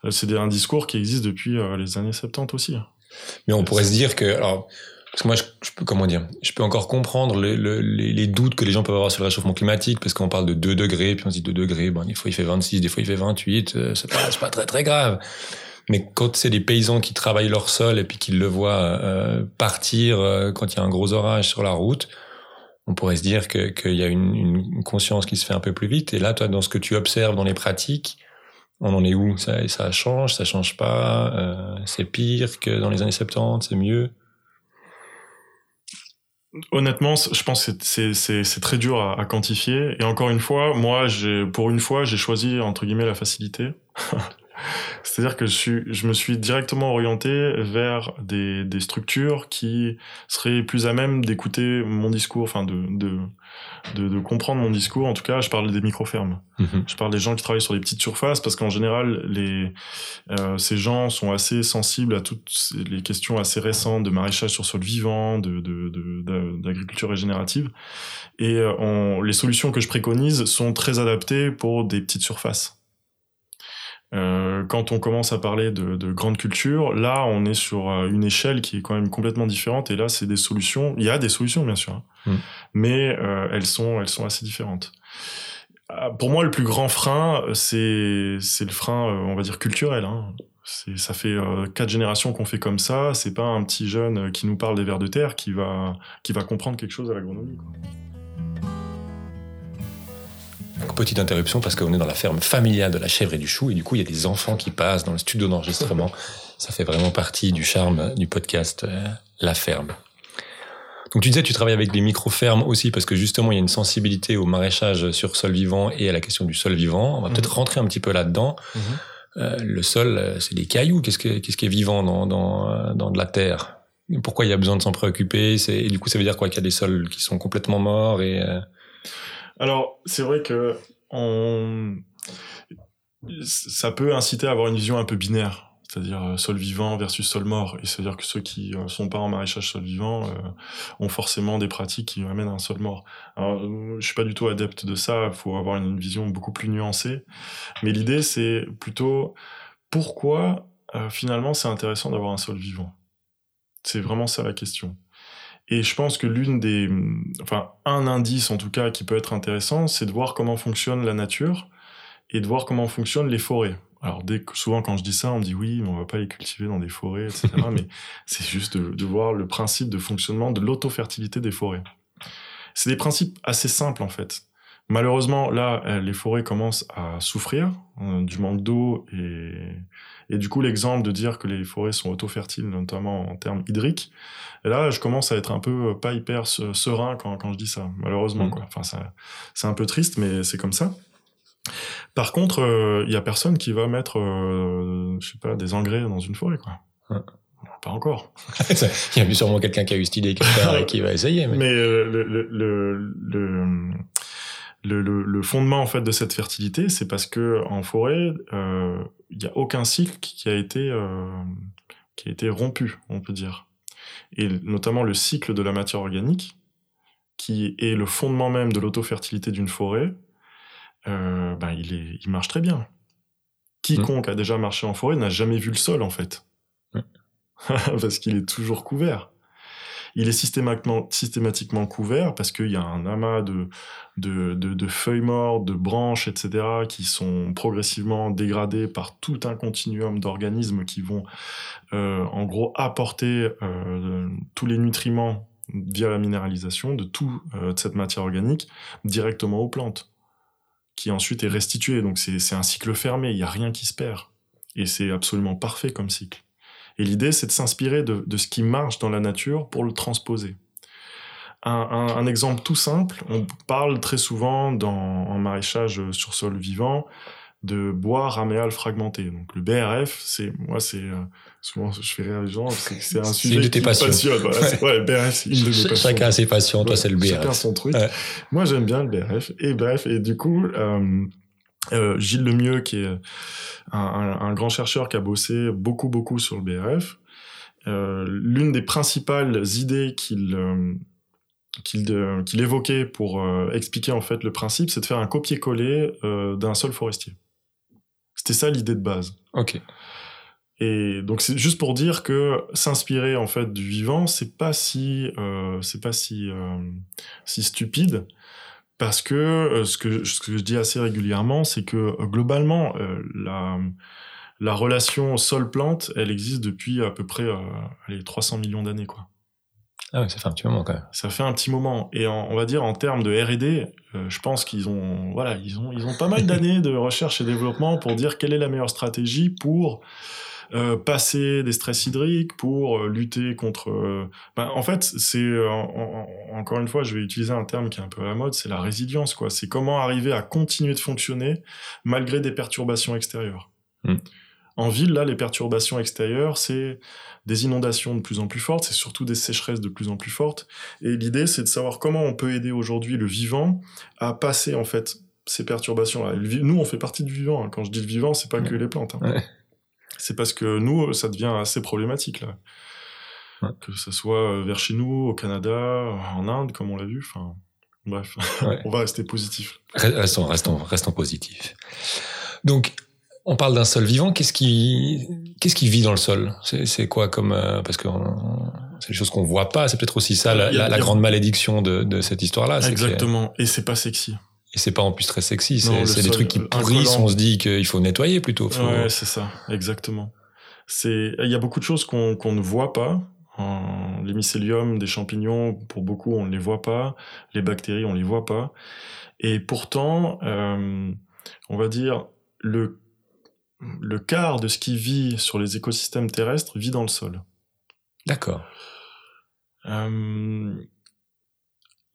Euh, c'est un discours qui existe depuis les années 70 aussi. Mais on pourrait se dire que, alors, parce que moi, je, peux, comment dire, je peux encore comprendre le- le- les, les doutes que les gens peuvent avoir sur le réchauffement climatique, parce qu'on parle de 2 degrés, puis on se dit 2 degrés, bon, des fois il fait 26, des fois il fait 28, euh, c'est pas, pas très très grave. Mais quand c'est des paysans qui travaillent leur sol et puis qu'ils le voient euh, partir euh, quand il y a un gros orage sur la route, on pourrait se dire qu'il y a une, une conscience qui se fait un peu plus vite. Et là, toi, dans ce que tu observes dans les pratiques, on en est où? Ça, ça change, ça change pas, euh, c'est pire que dans les années 70, c'est mieux? Honnêtement, je pense que c'est- très dur à, à quantifier. Et encore une fois, moi, pour une fois, j'ai choisi entre guillemets la facilité. C'est-à-dire que je, suis, je me suis directement orienté vers des, des structures qui seraient plus à même d'écouter mon discours, enfin de, de, de, de comprendre mon discours. En tout cas, je parle des micro-fermes. Je parle des gens qui travaillent sur des petites surfaces parce qu'en général, les, euh, ces gens sont assez sensibles à toutes les questions assez récentes de maraîchage sur sol vivant, de, d'agriculture régénérative. Et euh, on, les solutions que je préconise sont très adaptées pour des petites surfaces. Euh, quand on commence à parler de, de grandes cultures, là, on est sur euh, une échelle qui est quand même complètement différente. Et là, c'est des solutions. Il y a des solutions, bien sûr, hein. Mm. mais euh, elles sont, elles sont assez différentes. Ah, Pour moi, le plus grand frein, c'est c'est le frein, on va dire culturel. Hein. C'est ça fait euh, quatre générations qu'on fait comme ça. C'est pas un petit jeune qui nous parle des vers de terre qui va qui va comprendre quelque chose à l'agronomie. quoi. Petite interruption parce qu'on est dans la ferme familiale de la chèvre et du chou et du coup il y a des enfants qui passent dans le studio d'enregistrement. Ça fait vraiment partie du charme du podcast euh, La Ferme. Donc tu disais tu travailles avec des micro-fermes aussi parce que justement il y a une sensibilité au maraîchage sur sol vivant et à la question du sol vivant. On va Mhm. peut-être rentrer un petit peu là-dedans. Euh, le sol, euh, c'est des cailloux. Qu'est-ce que- qu'est-ce qui est vivant dans, dans, dans de la terre? Pourquoi il y a besoin de s'en préoccuper? C'est- Et du coup ça veut dire quoi? Qu'il y a des sols qui sont complètement morts et... euh, Alors, c'est vrai que ça peut inciter à avoir une vision un peu binaire. c'est-à-dire sol vivant versus sol mort. Et c'est-à-dire que ceux qui sont pas en maraîchage sol vivant ont forcément des pratiques qui amènent à un sol mort. Alors, je suis pas du tout adepte de ça. Il faut avoir une vision beaucoup plus nuancée. Mais l'idée, c'est plutôt pourquoi finalement c'est intéressant d'avoir un sol vivant? C'est vraiment ça la question. Et je pense que l'une des, enfin, un indice en tout cas qui peut être intéressant, c'est de voir comment fonctionne la nature et de voir comment fonctionnent les forêts. Alors, dès que, souvent quand je dis ça, on me dit oui, mais on va pas les cultiver dans des forêts, etc. mais c'est juste de, de, voir le principe de fonctionnement de l'autofertilité des forêts. C'est des principes assez simples en fait. Malheureusement, là, euh, les forêts commencent à souffrir euh, du manque d'eau et, et du coup, l'exemple de dire que les forêts sont auto-fertiles, notamment en termes hydriques, et là, je commence à être un peu euh, pas hyper serein quand, quand je dis ça, malheureusement. Mmh. Quoi. Enfin, c'est un peu triste, mais c'est comme ça. Par contre, il euh, y a personne qui va mettre, euh, je sais pas, des engrais dans une forêt, quoi. Pas encore. Il y a sûrement quelqu'un qui a eu cette idée qui, qui va essayer. Mais, mais le, le, le, le, le, fondement en fait de cette fertilité, c'est parce que en forêt, il n'y a aucun cycle qui a été euh, qui a été rompu, on peut dire, et notamment le cycle de la matière organique, qui est le fondement même de l'autofertilité d'une forêt. Euh, ben il est, il marche très bien. Quiconque a déjà marché en forêt n'a jamais vu le sol en fait, parce qu'il est toujours couvert il est systématiquement, couvert parce qu'il y a un amas de, feuilles mortes, de branches, etc., qui sont progressivement dégradées par tout un continuum d'organismes qui vont, euh, en gros, apporter euh, tous les nutriments via la minéralisation de toute euh, cette matière organique directement aux plantes, qui ensuite est restituée. Donc c'est un cycle fermé, il n'y a rien qui se perd. Et c'est absolument parfait comme cycle. Et l'idée, c'est de s'inspirer de, de, ce qui marche dans la nature pour le transposer. Un, un, un, exemple tout simple, on parle très souvent dans, en maraîchage sur sol vivant de bois raméal fragmenté. Donc le BRF, c'est moi c'est euh, souvent je fais rire les gens, c'est un sujet une de tes qui passions. passionne. Voilà, ouais. BRF, c'est une de mes passions. Chacun a ses passions, toi c'est le BRF. Chacun son truc. Moi j'aime bien le BRF et bref et du coup euh, euh, Gilles Lemieux, qui est un, un, grand chercheur qui a bossé beaucoup, beaucoup sur le BRF, euh, l'une des principales idées qu'il euh, qu'il évoquait pour expliquer en fait le principe, c'est de faire un copier-coller d'un sol forestier. C'était ça l'idée de base. Ok. Et donc c'est juste pour dire que s'inspirer en fait du vivant, c'est pas si c'est pas si si stupide parce que euh, ce, que ce que je dis assez régulièrement, c'est que euh, globalement, euh, la, la relation sol-plante, elle existe depuis à peu près les 300 millions d'années. quoi. Ah oui, ça fait un petit moment quand même. Ça fait un petit moment. Et on va dire en termes de R&D, je pense qu'ils ont, voilà, ils ont, ils ont pas mal d'années de recherche et développement pour dire quelle est la meilleure stratégie pour euh, passer des stress hydriques, pour euh, lutter contre. Euh, ben, en fait, c'est encore une fois, je vais utiliser un terme qui est un peu à la mode, c'est la résilience, quoi. C'est comment arriver à continuer de fonctionner malgré des perturbations extérieures. Hmm. En ville, là, les perturbations extérieures, c'est des inondations de plus en plus fortes, c'est surtout des sécheresses de plus en plus fortes. Et l'idée, c'est de savoir comment on peut aider aujourd'hui le vivant à passer, en fait, ces perturbations-là. Nous, on fait partie du vivant. Hein. Quand je dis le vivant, c'est pas que les plantes. Hein c'est parce que nous, ça devient assez problématique là. Que ce soit euh, vers chez nous, au Canada, en Inde, comme on l'a vu. Enfin, bref, on va rester positif. Restons, restons, restons positifs. Donc, on parle d'un sol vivant. Qu'est-ce qui, qu'est-ce qui vit dans le sol? C'est quoi comme euh, parce que c'est des choses qu'on voit pas. C'est peut-être aussi ça la, la, grande malédiction de, de cette histoire-là. Exactement. Et c'est pas sexy. Et c'est pas en plus très sexy, c'est des trucs qui pourrissent, on se dit qu'il faut nettoyer plutôt. Ouais, c'est ça, exactement. C'est, il y a beaucoup de choses qu'on qu'on ne voit pas. Les mycéliums des champignons, pour beaucoup, on ne les voit pas. Les bactéries, on les voit pas. Et pourtant, euh, on va dire, le, le quart de ce qui vit sur les écosystèmes terrestres vit dans le sol. D'accord. Euh,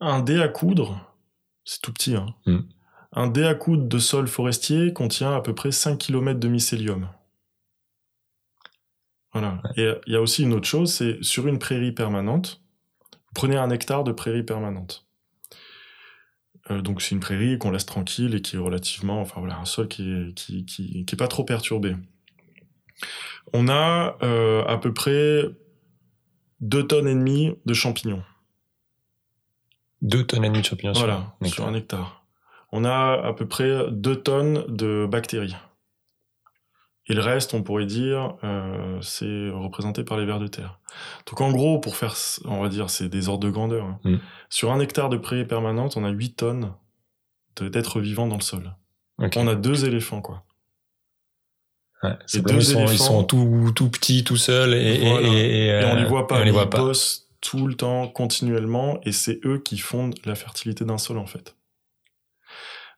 un dé à coudre, c'est tout petit. Hein. Mm. Un dé à coude de sol forestier contient à peu près 5 km de mycélium. Voilà. Et il y a aussi une autre chose, c'est sur une prairie permanente, vous prenez un hectare de prairie permanente. Euh, donc c'est une prairie qu'on laisse tranquille et qui est relativement, enfin voilà, un sol qui est, qui, qui, qui est pas trop perturbé. On a euh, à peu près 2 tonnes et demie de champignons. 2 tonnes et demie de champignons voilà, sur, sur un hectare. On a à peu près 2 tonnes de bactéries. Et le reste, on pourrait dire, euh, c'est représenté par les vers de terre. Donc en gros, pour faire, on va dire, c'est des ordres de grandeur. hein. Mm. Sur un hectare de prairie permanente, on a 8 tonnes d'êtres vivants dans le sol. On a deux éléphants, quoi. Ouais, c'est Et deux ils, sont, ils éléphants. sont tout, tout petits, tout seuls, et, Voilà. et, Et on euh, les voit pas, on les voit ils pas. bossent tout le temps, continuellement, et c'est eux qui fondent la fertilité d'un sol, en fait.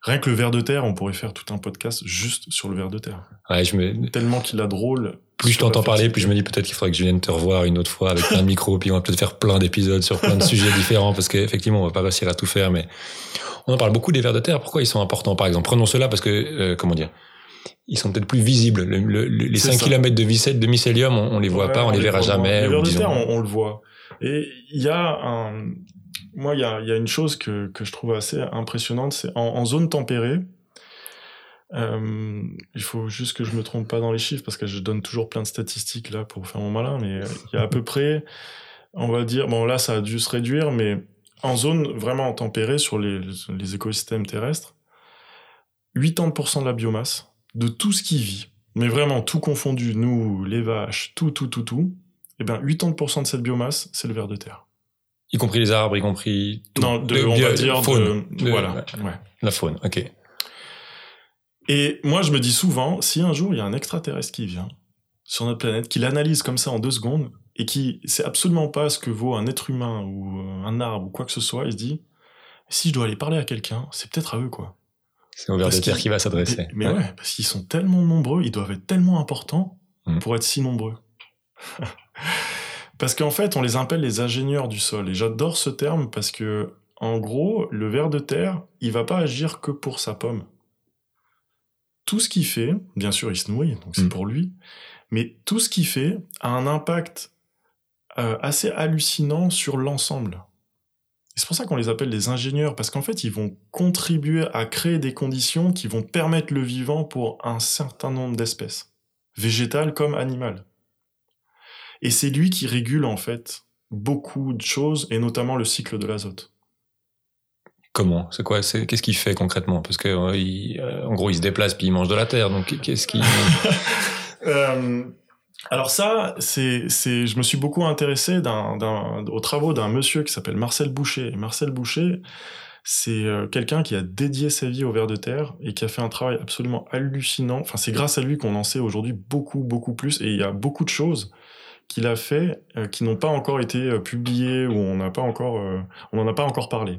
Rien que le ver de terre, on pourrait faire tout un podcast juste sur le ver de terre. Ouais, je me, Tellement qu'il a drôle. plus je t'entends parler, plus je me dis peut-être qu'il faudrait que je vienne te revoir une autre fois avec plein de micros, puis on va peut-être faire plein d'épisodes sur plein de sujets différents, parce qu'effectivement, on va pas réussir à tout faire, mais on en parle beaucoup des vers de terre. Pourquoi ils sont importants, par exemple? Prenons cela parce que, euh, comment dire? Ils sont peut-être plus visibles. Le- le- le- les C'est 5 ça. km de, de mycélium, on, on les voit Ouais, pas, on, les verra jamais. Les vers de disons- terre, on, on le voit. Et il y a un, moi, il y a, y a une chose que, que je trouve assez impressionnante, c'est en, zone tempérée. euh, il faut juste que je me trompe pas dans les chiffres parce que je donne toujours plein de statistiques là pour faire mon malin, mais il y a à peu près, on va dire, bon là ça a dû se réduire, mais en zone vraiment tempérée sur les, les écosystèmes terrestres, 80% de la biomasse de tout ce qui vit, mais vraiment tout confondu, nous, les vaches, tout, tout, tout, tout, eh bien 80% de cette biomasse, c'est le ver de terre. Y compris les arbres, y compris tout. Non, de, De on va dire faune. de, De- voilà, ouais. ouais. la faune. Ok. Et moi, je me dis souvent, si un jour il y a un extraterrestre qui vient sur notre planète, qui l'analyse comme ça en deux secondes, et qui sait absolument pas ce que vaut un être humain ou euh, un arbre ou quoi que ce soit, il se dit, si je dois aller parler à quelqu'un, c'est peut-être à eux, quoi. C'est au ver de terre qui va s'adresser. Mais, mais ouais. parce qu'ils sont tellement nombreux, ils doivent être tellement importants Mm. pour être si nombreux. parce qu'en fait, on les appelle les ingénieurs du sol. Et j'adore ce terme parce que, en gros, le ver de terre, il va pas agir que pour sa pomme. Tout ce qu'il fait, bien sûr, il se nourrit, donc c'est Mm. pour lui, mais tout ce qu'il fait a un impact euh, assez hallucinant sur l'ensemble. Et C'est pour ça qu'on les appelle les ingénieurs, parce qu'en fait, ils vont contribuer à créer des conditions qui vont permettre le vivant pour un certain nombre d'espèces, végétales comme animales. Et c'est lui qui régule, en fait, beaucoup de choses, et notamment le cycle de l'azote. Comment? C'est quoi? Qu'est-ce qu'il fait concrètement? Parce que euh, il- euh, en gros, il se déplace puis il mange de la terre. Donc qu'est-ce qu'il Euh, alors ça, c'est, je me suis beaucoup intéressé aux travaux d'un monsieur qui s'appelle Marcel Boucher. Et Marcel Boucher, c'est euh, quelqu'un qui a dédié sa vie au ver de terre et qui a fait un travail absolument hallucinant. Enfin, c'est grâce à lui qu'on en sait aujourd'hui beaucoup, beaucoup plus. Et il y a beaucoup de choses qu'il a fait euh, qui n'ont pas encore été euh, publiées ou on n'a pas encore, euh, on n'en a pas encore parlé.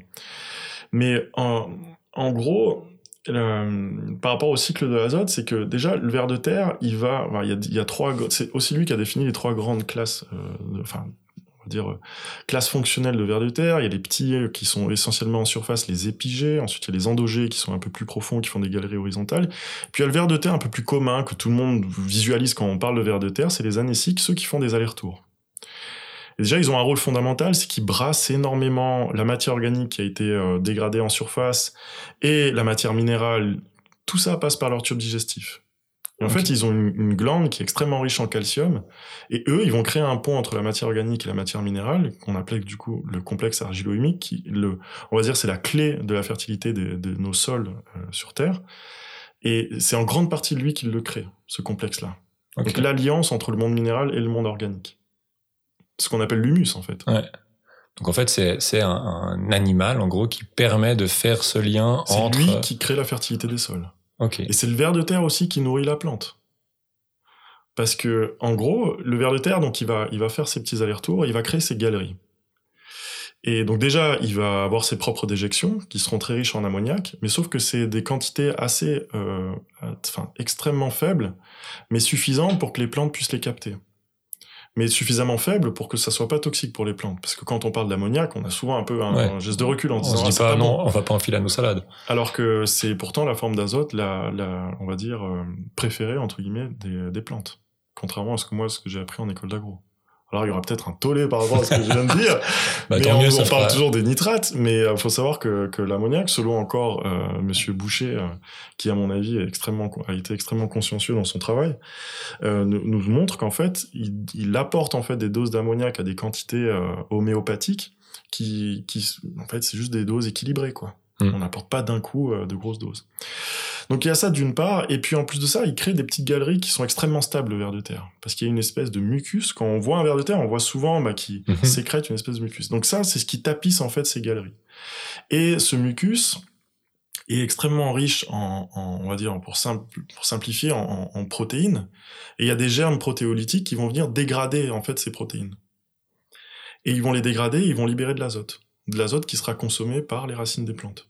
Mais en, en gros, par rapport au cycle de l'azote, c'est que déjà le ver de terre, il va, il y a, trois, c'est aussi lui qui a défini les trois grandes classes, euh, enfin, on va dire euh, classes fonctionnelles de ver de terre. Il y a les petits euh, qui sont essentiellement en surface, les épigées. Ensuite, il y a les endogées qui sont un peu plus profonds, qui font des galeries horizontales. Puis il y a le ver de terre un peu plus commun que tout le monde visualise quand on parle de ver de terre, c'est les anéciques, ceux qui font des allers-retours. Et déjà, ils ont un rôle fondamental, c'est qu'ils brassent énormément la matière organique qui a été euh, dégradée en surface et la matière minérale. Tout ça passe par leur tube digestif. Et en fait, ils ont une, une glande qui est extrêmement riche en calcium. Et eux, ils vont créer un pont entre la matière organique et la matière minérale, qu'on appelle du coup le complexe argilo-humique, qui, le, on va dire, c'est la clé de la fertilité de, de nos sols euh, sur Terre. Et c'est en grande partie lui qui le crée, ce complexe-là. Donc l'alliance entre le monde minéral et le monde organique. Ce qu'on appelle l'humus, en fait. Donc en fait, c'est c'est un, un animal en gros qui permet de faire ce lien C'est entre. lui qui crée la fertilité des sols. Et c'est le ver de terre aussi qui nourrit la plante. Parce que, en gros, le ver de terre, donc, il va, il va faire ses petits allers-retours, il va créer ses galeries. Et donc, déjà, il va avoir ses propres déjections, qui seront très riches en ammoniac, mais sauf que c'est des quantités assez, euh, enfin, extrêmement faibles, mais suffisantes pour que les plantes puissent les capter. Mais suffisamment faibles pour que ça soit pas toxique pour les plantes. Parce que quand on parle d'ammoniac, on a souvent un peu un, Ouais. un geste de recul en On disant, se Ah, dit c'est pas, bon. non, on va pas enfiler à nos salades. Alors que c'est pourtant la forme d'azote, la, la, on va dire, euh, préférée, entre guillemets, des, des plantes. Contrairement à ce que moi, ce que j'ai appris en école d'agro. Alors il y aura peut-être un tollé par rapport à ce que je viens de dire. Bah, mais tant on, mieux, on parle toujours des nitrates, mais il faut savoir que, que l'ammoniac, selon encore euh, Monsieur Boucher, euh, qui à mon avis est extrêmement a été extrêmement consciencieux dans son travail, euh, nous, nous montre qu'en fait il, il apporte en fait des doses d'ammoniac à des quantités euh, homéopathiques qui, qui en fait c'est juste des doses équilibrées quoi. Mm. On n'apporte pas d'un coup euh, de grosses doses. Donc il y a ça d'une part, et puis en plus de ça, il crée des petites galeries qui sont extrêmement stables, le ver de terre. Parce qu'il y a une espèce de mucus. Quand on voit un ver de terre, on voit souvent bah, qui Mhm. sécrète une espèce de mucus. Donc ça, c'est ce qui tapisse en fait ces galeries. Et ce mucus est extrêmement riche en, en- on va dire, pour, simple- pour simplifier, en, en- en protéines. Et il y a des germes protéolytiques qui vont venir dégrader en fait ces protéines. Et ils vont les dégrader, ils vont libérer de l'azote. De l'azote qui sera consommé par les racines des plantes.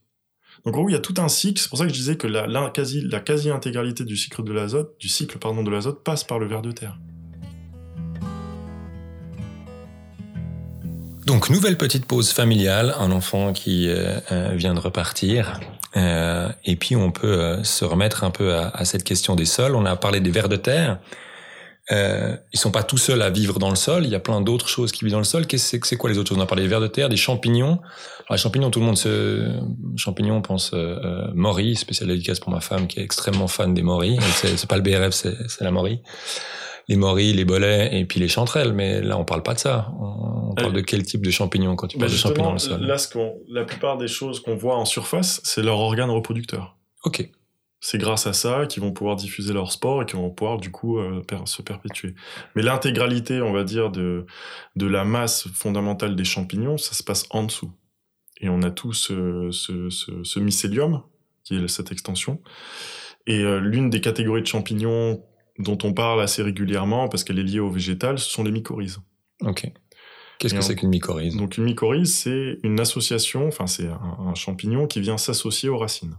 Donc en gros, il y a tout un cycle. C'est pour ça que je disais que la, quasi la quasi intégralité du cycle de l'azote, du cycle pardon de l'azote, passe par le ver de terre. Donc, nouvelle petite pause familiale, un enfant qui euh, euh, vient de repartir. Euh, et puis, on peut se remettre un peu à, à cette question des sols. On a parlé des vers de terre. Euh, ils sont pas tout seuls à vivre dans le sol. Il y a plein d'autres choses qui vivent dans le sol. Qu'est-ce que c'est quoi les autres choses? On a parlé des vers de terre, des champignons. Alors, les champignons, tout le monde se... Champignons, on pense euh, euh, Maury, spécial dédicace pour ma femme qui est extrêmement fan des. Elle, C'est pas le BRF, c'est la Maury. Les Maury, les bolets et puis les chanterelles. Mais là, on parle pas de ça. On, on parle Euh, de quel type de champignons quand tu Bah, parles de champignons dans le sol? là, ce qu'on- la plupart des choses qu'on voit en surface, c'est leur organe reproducteur. Ok. C'est grâce à ça qu'ils vont pouvoir diffuser leur sport et qu'ils vont pouvoir du coup euh, se perpétuer. Mais l'intégralité, on va dire, de, de la masse fondamentale des champignons, ça se passe en dessous. Et on a tout ce, ce, ce, ce mycélium, qui est cette extension. Et euh, l'une des catégories de champignons dont on parle assez régulièrement, parce qu'elle est liée au végétal, ce sont les mycorhizes. Ok. Qu'est-ce que c'est qu'une mycorhize? Donc une mycorhize, c'est une association, enfin c'est un, un champignon qui vient s'associer aux racines.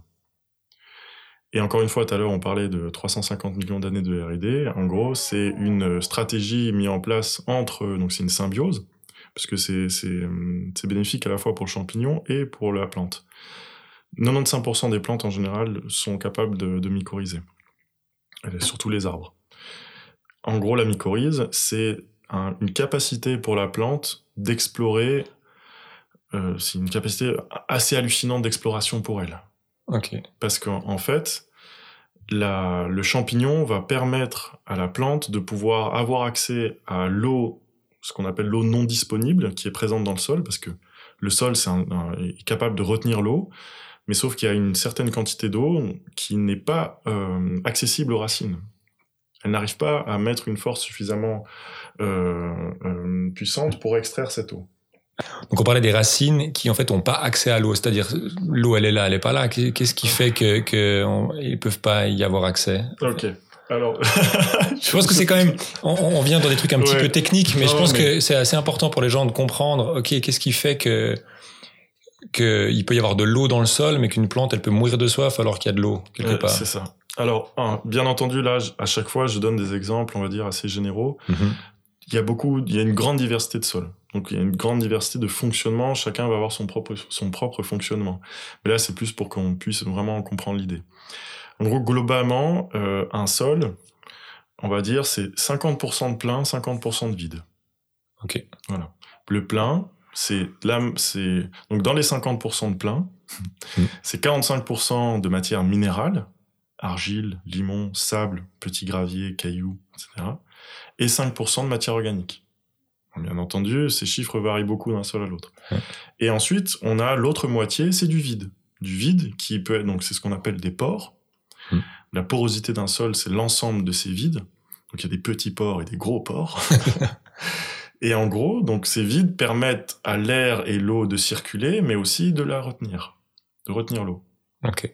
Et encore une fois, tout à l'heure, on parlait de 350 millions d'années de R&D. En gros, c'est une stratégie mise en place entre, donc c'est une symbiose, parce que c'est c'est bénéfique à la fois pour le champignon et pour la plante. 95% des plantes en général sont capables de, de surtout les arbres. En gros, la mycorhize, c'est un- une capacité pour la plante d'explorer. euh, c'est une capacité assez hallucinante d'exploration pour elle. Ok. Parce qu'en en fait, la- le champignon va permettre à la plante de pouvoir avoir accès à l'eau, ce qu'on appelle l'eau non disponible, qui est présente dans le sol, parce que le sol un- est capable de retenir l'eau, mais sauf qu'il y a une certaine quantité d'eau qui n'est pas euh, accessible aux racines. Elle n'arrive pas à mettre une force suffisamment euh, euh, puissante pour extraire cette eau. Donc on parlait des racines qui en fait ont pas accès à l'eau, c'est-à-dire l'eau elle est là, elle est pas là. Qu'est-ce qui fait que que on- ils peuvent pas y avoir accès? Ok. Alors, Je pense que c'est quand même, on, on vient dans des trucs un petit peu techniques, mais je pense mais- que c'est assez important pour les gens de comprendre. Ok, qu'est-ce qui fait que que il peut y avoir de l'eau dans le sol, mais qu'une plante elle peut mourir de soif alors qu'il y a de l'eau quelque Euh, part. c'est ça. Alors, un, bien entendu, là, à chaque fois, je donne des exemples, on va dire, assez généraux. Mhm. Il y a beaucoup, il y a une grande diversité de sols. Donc, il y a une grande diversité de fonctionnement. Chacun va avoir son propre, son propre fonctionnement. Mais là, c'est plus pour qu'on puisse vraiment comprendre l'idée. En gros, globalement, euh, un sol, on va dire, c'est 50% de plein, 50% de vide. Ok. Voilà. Le plein, c'est là, c'est donc dans les 50% de plein, Mm. c'est 45% de matière minérale, argile, limon, sable, petits graviers, cailloux, etc. Et 5% de matière organique. Bien entendu, ces chiffres varient beaucoup d'un sol à l'autre. Ouais. Et ensuite, on a l'autre moitié, c'est du vide. Du vide qui peut être, donc c'est ce qu'on appelle des pores. Mm. La porosité d'un sol, c'est l'ensemble de ces vides. Donc il y a des petits pores et des gros pores. Et en gros, donc ces vides permettent à l'air et l'eau de circuler, mais aussi de la retenir, de retenir l'eau. Ok.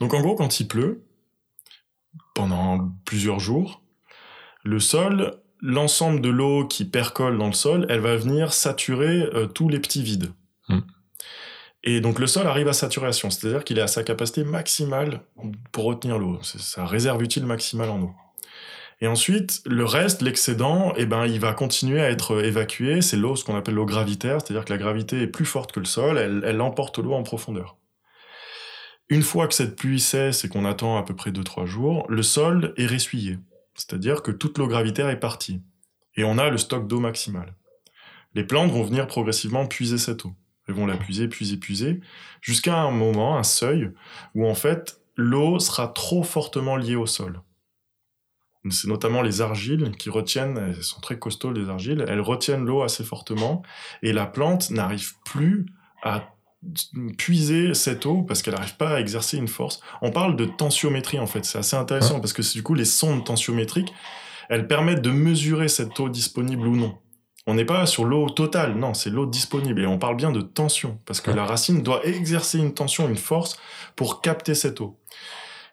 Donc en gros, quand il pleut, pendant plusieurs jours, le sol, l'ensemble de l'eau qui percole dans le sol, elle va venir saturer euh, tous les petits vides. Hmm. Et donc le sol arrive à saturation, c'est-à-dire qu'il est à sa capacité maximale pour retenir l'eau. C'est sa réserve utile maximale en eau. Et ensuite, le reste, l'excédent, eh ben, il va continuer à être évacué. C'est l'eau, ce qu'on appelle l'eau gravitaire, c'est-à-dire que la gravité est plus forte que le sol, elle, elle emporte l'eau en profondeur. Une fois que cette pluie cesse et qu'on attend à peu près 2-3 jours, le sol est ressuyé. C'est-à-dire que toute l'eau gravitaire est partie. Et on a le stock d'eau maximal. Les plantes vont venir progressivement puiser cette eau. Elles vont la puiser, puiser, puiser, jusqu'à un moment, un seuil, où en fait, l'eau sera trop fortement liée au sol. C'est notamment les argiles qui retiennent, elles sont très costauds les argiles, elles retiennent l'eau assez fortement, et la plante n'arrive plus à puiser cette eau parce qu'elle n'arrive pas à exercer une force. On parle de tensiométrie en fait, c'est assez intéressant parce que du coup les sondes tensiométriques, elles permettent de mesurer cette eau disponible ou non. On n'est pas sur l'eau totale, non, c'est l'eau disponible. Et on parle bien de tension, parce que la racine doit exercer une tension, une force, pour capter cette eau.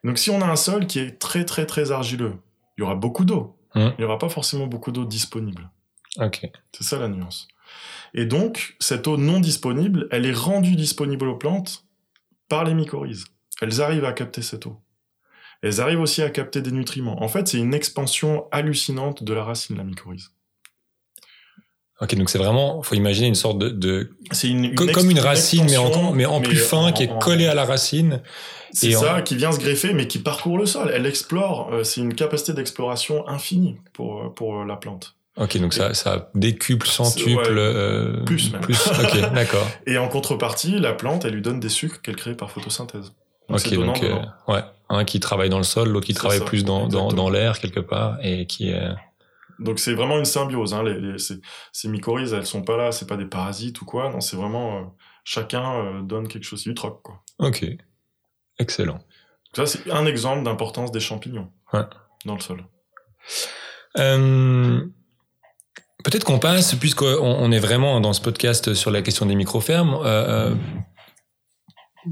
Donc si on a un sol qui est très très très argileux, il y aura beaucoup d'eau. Il n'y aura pas forcément beaucoup d'eau disponible. Ok. C'est ça la nuance. Et donc, cette eau non disponible, elle est rendue disponible aux plantes par les mycorhizes. Elles arrivent à capter cette eau. Elles arrivent aussi à capter des nutriments. En fait, c'est une expansion hallucinante de la racine, la mycorhize. Ok, donc c'est vraiment, faut imaginer une sorte de, c'est une, comme une racine, mais en, mais en plus fin, qui est collée à la racine. C'est ça, qui vient se greffer, mais qui parcourt le sol. Elle explore. Euh, c'est une capacité d'exploration infinie pour euh, pour euh, la plante. Ok, donc ça, ça décuple, centuple, euh, plus même. Plus, ok, d'accord. Et en contrepartie, la plante, elle lui donne des sucres qu'elle crée par photosynthèse. Donc ok, donc ouais, un qui travaille dans le sol, l'autre qui travaille plus dans, dans, dans l'air quelque part, et qui est donc c'est vraiment une symbiose. Hein. Les, ces, ces, mycorhizes, elles sont pas là, c'est pas des parasites ou quoi. Non, c'est vraiment euh, chacun euh, donne quelque chose, du troc quoi. Ok, excellent. ça c'est un exemple d'importance des champignons dans le sol. Euh, peut-être qu'on passe, puisqu'on on est vraiment dans ce podcast sur la question des micro-fermes,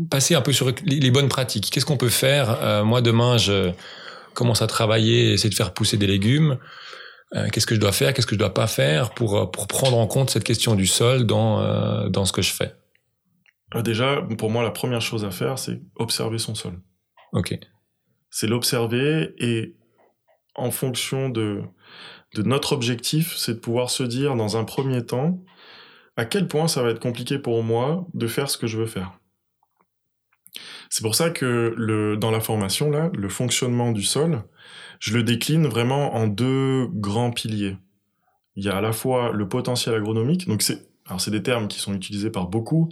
passer un peu sur les bonnes pratiques. Qu'est-ce qu'on peut faire Moi demain, je commence à travailler, essayer de faire pousser des légumes. Euh, qu'est-ce que je dois faire, qu'est-ce que je dois pas faire pour euh, pour prendre en compte cette question du sol dans euh, dans ce que je fais? Déjà, pour moi, la première chose à faire, c'est observer son sol. Ok. C'est l'observer et en fonction de de notre objectif, c'est de pouvoir se dire dans un premier temps à quel point ça va être compliqué pour moi de faire ce que je veux faire. C'est pour ça que dans la formation, là, le fonctionnement du sol, je le décline vraiment en deux grands piliers. Il y a à la fois le potentiel agronomique, donc c'est alors c'est des termes qui sont utilisés par beaucoup,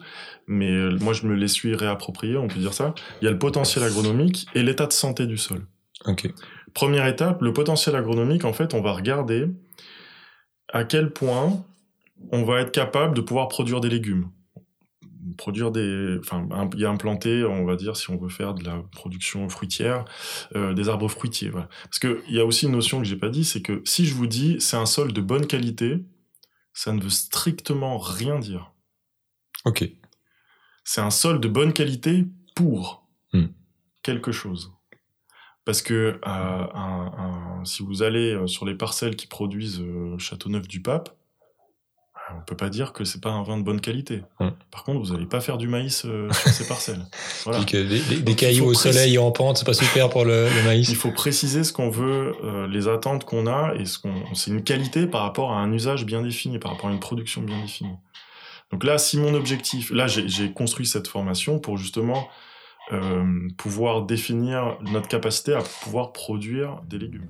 mais euh, moi je me les suis réappropriés, on peut dire ça. Il y a le potentiel agronomique et l'état de santé du sol. Ok. Première étape, le potentiel agronomique, en fait, on va regarder à quel point on va être capable de pouvoir produire des légumes produire des, enfin, y a implanter, on va dire, si on veut faire de la production fruitière, euh, des arbres fruitiers. Voilà. Parce que il y a aussi une notion que j'ai pas dit, c'est que si je vous dis c'est un sol de bonne qualité, ça ne veut strictement rien dire. Ok. C'est un sol de bonne qualité pour hmm. quelque chose. Parce que euh, si vous allez euh, sur les parcelles qui produisent Châteauneuf-du-Pape, on peut pas dire que c'est pas un vin de bonne qualité. Hum. Par contre, vous n'allez pas faire du maïs euh, sur ces parcelles. Voilà. des, cailloux au soleil et en pente, c'est pas super pour le, maïs. Il faut préciser ce qu'on veut, euh, les attentes qu'on a, et ce qu'on, c'est une qualité par rapport à un usage bien défini, par rapport à une production bien définie. Donc là, si mon objectif, là, j'ai construit cette formation pour justement euh, pouvoir définir notre capacité à pouvoir produire des légumes.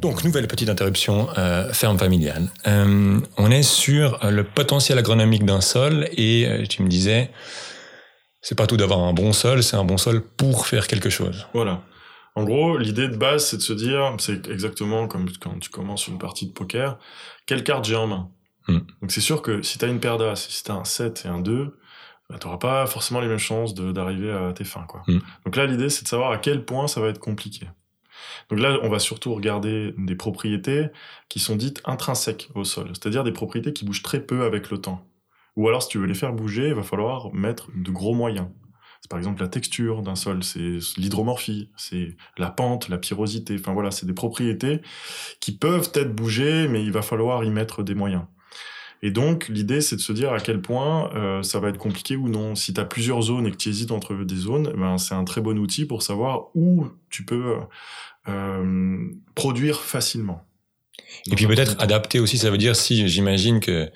Donc, nouvelle petite interruption, euh, ferme familiale. Euh, on est sur le potentiel agronomique d'un sol et tu me disais, c'est pas tout d'avoir un bon sol, c'est un bon sol pour faire quelque chose. Voilà. En gros, l'idée de base, c'est de se dire, c'est exactement comme quand tu commences une partie de poker, quelle carte j'ai en main? Hmm. Donc c'est sûr que si tu as une paire d'as, si tu as un 7 et un 2, bah, tu n'auras pas forcément les mêmes chances d'arriver à tes fins. Quoi. Hmm. Donc là, l'idée, c'est de savoir à quel point ça va être compliqué. Donc là, on va surtout regarder des propriétés qui sont dites intrinsèques au sol, c'est-à-dire des propriétés qui bougent très peu avec le temps. Ou alors, si tu veux les faire bouger, il va falloir mettre de gros moyens. C'est par exemple la texture d'un sol, c'est l'hydromorphie, c'est la pente, la pyrosité. Enfin voilà, c'est des propriétés qui peuvent être bougées, mais il va falloir y mettre des moyens. Et donc, l'idée, c'est de se dire à quel point euh, ça va être compliqué ou non. Si tu as plusieurs zones et que tu hésites entre des zones, ben, c'est un très bon outil pour savoir où tu peux euh, produire facilement. Et puis peut-être adapter aussi, ça veut dire si j'imagine que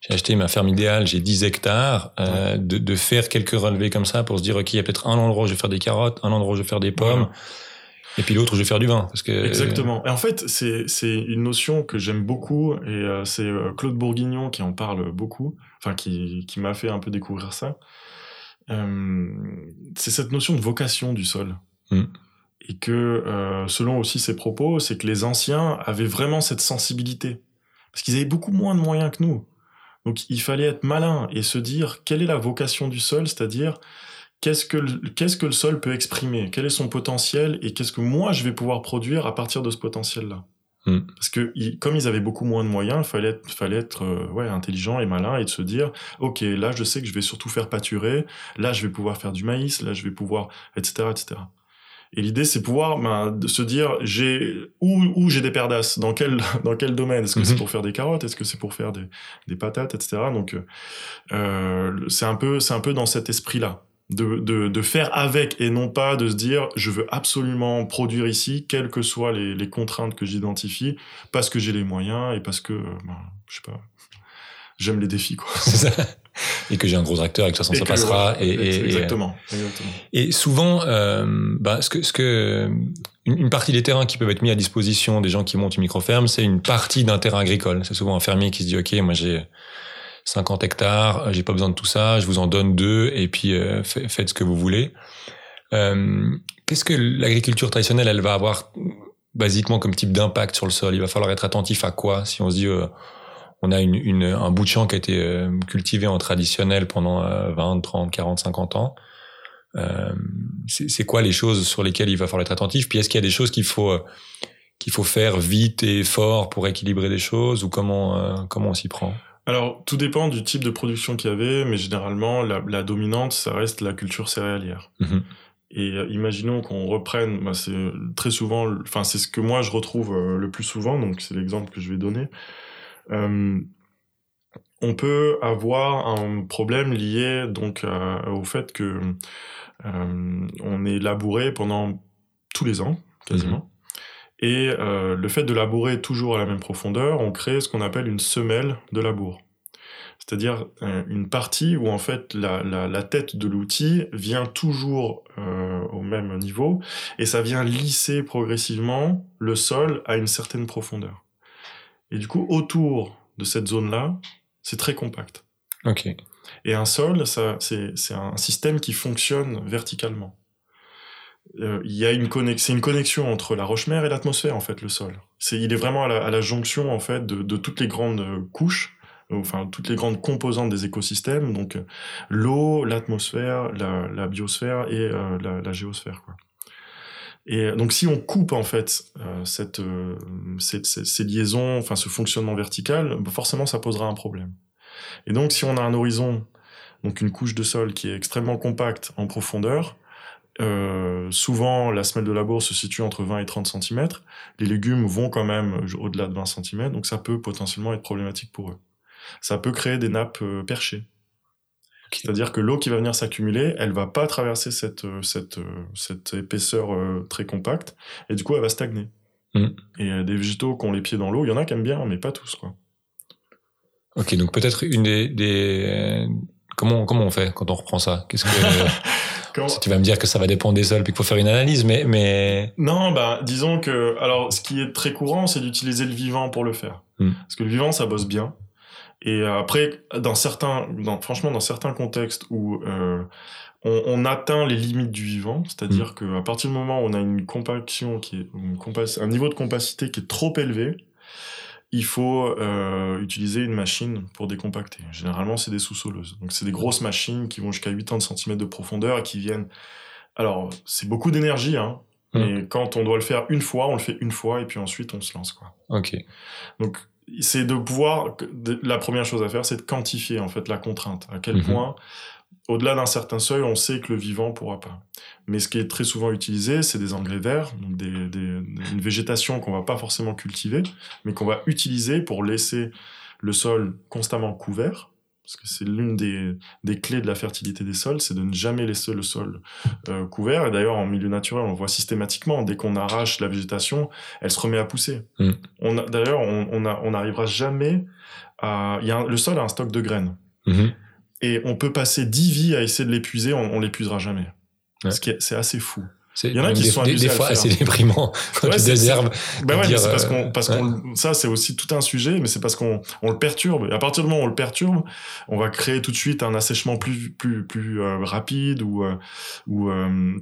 j'ai acheté ma ferme idéale, j'ai 10 hectares, euh, de, de, faire quelques relevés comme ça pour se dire, OK, il y a peut-être un endroit où je vais faire des carottes, un endroit où je vais faire des pommes. Et puis l'autre, je vais faire du vin. Parce que... Exactement. Et en fait, c'est, une notion que j'aime beaucoup, et euh, c'est euh, Claude Bourguignon qui en parle beaucoup, enfin qui, qui m'a fait un peu découvrir ça. Euh, c'est cette notion de vocation du sol. Mm. Et que, selon aussi ses propos, c'est que les anciens avaient vraiment cette sensibilité. Parce qu'ils avaient beaucoup moins de moyens que nous. Donc il fallait être malin et se dire quelle est la vocation du sol, c'est-à-dire qu'est-ce que qu'est-ce que le sol peut exprimer, quel est son potentiel et qu'est-ce que moi je vais pouvoir produire à partir de ce potentiel-là? Hmm. Parce que comme ils avaient beaucoup moins de moyens, il fallait être, fallait être euh, ouais, intelligent et malin et de se dire, ok, là je sais que je vais surtout faire pâturer, là je vais pouvoir faire du maïs, là je vais pouvoir, etc., etc. Et l'idée, c'est pouvoir ben, de se dire, j'ai où, où j'ai des perdasses, dans quel dans quel domaine? Est-ce que c'est Mhm. pour faire des carottes? Est-ce que c'est pour faire des, des patates, etc. Donc, euh, c'est un peu c'est un peu dans cet esprit-là. De, de, de faire avec et non pas de se dire je veux absolument produire ici quelles que soient les, les contraintes que j'identifie parce que j'ai les moyens et parce que euh, ben, je sais pas j'aime les défis quoi C'est ça. Et que j'ai un gros tracteur et que de toute façon ça passera. Et, et- et- exactement, exactement. Et souvent, euh, bah, ce que, ce que, une, une partie des terrains qui peuvent être mis à disposition des gens qui montent une micro-ferme, c'est une partie d'un terrain agricole. C'est souvent un fermier qui se dit, OK, moi j'ai 50 hectares, j'ai pas besoin de tout ça, je vous en donne deux, et puis euh, fa- faites ce que vous voulez. Euh, Qu'est-ce que l'agriculture traditionnelle, elle va avoir basiquement comme type d'impact sur le sol? Il va falloir être attentif à quoi? Si on se dit, euh, on a une, une, un bout de champ qui a été euh, cultivé en traditionnel pendant euh, 20, 30, 40, 50 ans, euh, c'est quoi les choses sur lesquelles il va falloir être attentif? Puis est-ce qu'il y a des choses qu'il faut euh, qu'il faut faire vite et fort pour équilibrer les choses? Ou comment euh, comment on s'y prend? Alors, tout dépend du type de production qu'il y avait, mais généralement, la, la dominante, ça reste la culture céréalière. Mhm. Et euh, imaginons qu'on reprenne, bah, c'est très souvent, enfin, c'est ce que moi je retrouve euh, le plus souvent, donc c'est l'exemple que je vais donner. Euh, on peut avoir un problème lié donc à- au fait que euh, on est labouré pendant tous les ans, quasiment. Et euh, le fait de labourer toujours à la même profondeur, on crée ce qu'on appelle une semelle de labour. C'est-à-dire euh, une partie où en fait la, la, la tête de l'outil vient toujours euh, au même niveau et ça vient lisser progressivement le sol à une certaine profondeur. Et du coup, autour de cette zone-là, c'est très compact. Ok. Et un sol, ça, c'est, c'est un système qui fonctionne verticalement. Euh, Il y a une connexion, c'est une connexion entre la roche-mère et l'atmosphère en fait, le sol. C'est, il est vraiment à la, à la jonction en fait de, de toutes les grandes euh, couches, enfin toutes les grandes composantes des écosystèmes, donc euh, l'eau, l'atmosphère, la, la biosphère et euh, la, la géosphère. Quoi. Et donc si on coupe en fait cette, cette- ces, ces liaisons, enfin ce fonctionnement vertical, bah, forcément ça posera un problème. Et donc si on a un horizon, donc une couche de sol qui est extrêmement compacte en profondeur, euh, souvent la semelle de labour se situe entre 20 et 30 cm, les légumes vont quand même au-delà de 20 cm, donc ça peut potentiellement être problématique pour eux. Ça peut créer des nappes euh, perchées. C'est-à-dire que l'eau qui va venir s'accumuler, elle va pas traverser cette, euh, cette, euh, cette épaisseur euh, très compacte, et du coup elle va stagner. Mm. Et euh, des végétaux qui ont les pieds dans l'eau, il y en a qui aiment bien, mais pas tous. quoi. Ok. Donc peut-être une des, des comment comment on fait quand on reprend ça? Qu'est-ce que Tu vas me dire que ça va dépendre des sols puis qu'il faut faire une analyse, mais mais Non, bah, disons que, alors, ce qui est très courant, c'est d'utiliser le vivant pour le faire. Hmm. Parce que le vivant, ça bosse bien. Et euh, après, dans certains, dans, franchement, dans certains contextes où euh, on, on atteint les limites du vivant, c'est-à-dire que à partir du moment où on a une compaction qui est, une compas- un niveau de compacité qui est trop élevé, il faut euh, utiliser une machine pour décompacter. Généralement, c'est des sous-soleuses. Donc, c'est des grosses machines qui vont jusqu'à 80 cm de profondeur et qui viennent. Alors, c'est beaucoup d'énergie, hein. Mm. Mais quand on doit le faire une fois, on le fait une fois et puis ensuite on se lance, quoi. ok. Donc, c'est de pouvoir. La première chose à faire, c'est de quantifier en fait la contrainte. À quel Mhm. point, au-delà d'un certain seuil, on sait que le vivant pourra pas. Mais ce qui est très souvent utilisé, c'est des engrais verts, donc des, des- une végétation qu'on va pas forcément cultiver, mais qu'on va utiliser pour laisser le sol constamment couvert. Parce que c'est l'une des, des clés de la fertilité des sols, c'est de ne jamais laisser le sol euh, couvert. Et d'ailleurs, en milieu naturel, on voit systématiquement. Dès qu'on arrache la végétation, elle se remet à pousser. Mm. On a- D'ailleurs, on on a- on n'arrivera jamais à... Il y a un- le sol a un stock de graines. Mhm. Et on peut passer 10 vies à essayer de l'épuiser, on, on l'épuisera jamais. Ouais. Ce qui est- C'est assez fou. Il y en a qui des, sont des, des fois assez déprimant quand Ouais, tu désherbes. Bah ouais, c'est parce euh, qu'on, parce qu'on, ça c'est aussi tout un sujet, mais c'est parce qu'on, on le perturbe. Et à partir du moment où on le perturbe, on va créer tout de suite un assèchement plus, plus, plus euh, rapide ou, euh, ou, euh,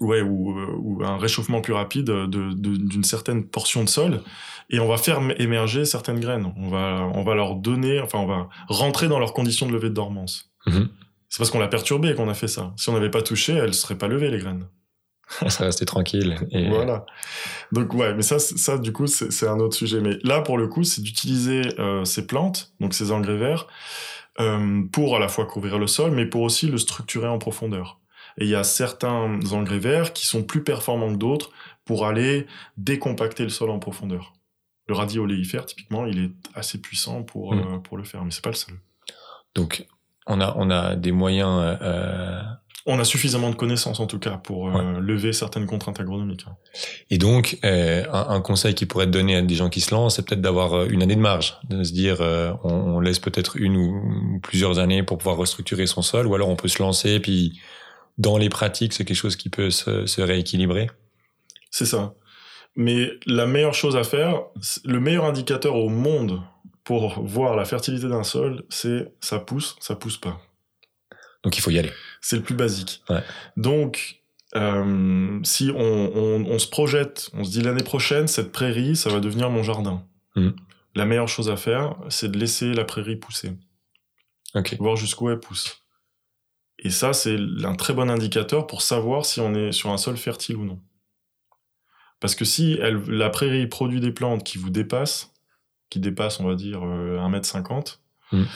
ouais, ou, euh, ou un réchauffement plus rapide de, de- d'une certaine portion de sol. Et on va faire émerger certaines graines. On va, on va leur donner, enfin, on va rentrer dans leurs conditions de levée de dormance. Mhm. C'est parce qu'on l'a perturbée qu'on a fait ça. Si on n'avait pas touché, elles seraient pas levées les graines. ça restait tranquille. Et... Voilà. Donc ouais, mais ça, ça du coup, c'est c'est un autre sujet. Mais là, pour le coup, c'est d'utiliser euh, ces plantes, donc ces engrais verts, euh, pour à la fois couvrir le sol, mais pour aussi le structurer en profondeur. Et il y a certains engrais verts qui sont plus performants que d'autres pour aller décompacter le sol en profondeur. Le radis oléifère, typiquement, il est assez puissant pour, Mm. euh, pour le faire, mais c'est pas le seul. Donc, on a, on a des moyens. euh, On a suffisamment de connaissances, en tout cas, pour euh, lever certaines contraintes agronomiques. hein. Et donc, euh, un, un conseil qui pourrait être donné à des gens qui se lancent, c'est peut-être d'avoir euh, une année de marge, de se dire, euh, on, on laisse peut-être une ou plusieurs années pour pouvoir restructurer son sol, ou alors on peut se lancer, puis dans les pratiques, c'est quelque chose qui peut se, se rééquilibrer. C'est ça. Mais la meilleure chose à faire, le meilleur indicateur au monde pour voir la fertilité d'un sol, c'est ça pousse, ça pousse pas. Donc, il faut y aller. C'est le plus basique. Ouais. Donc, euh, si on, on- on se projette, on se dit l'année prochaine, cette prairie, ça va devenir mon jardin. Mhm. La meilleure chose à faire, c'est de laisser la prairie pousser, voir jusqu'où elle pousse. Et ça, c'est un très bon indicateur pour savoir si on est sur un sol fertile ou non. Parce que si elle, la prairie produit des plantes qui vous dépassent, qui dépassent, on va dire, euh, 1m50, Mhm.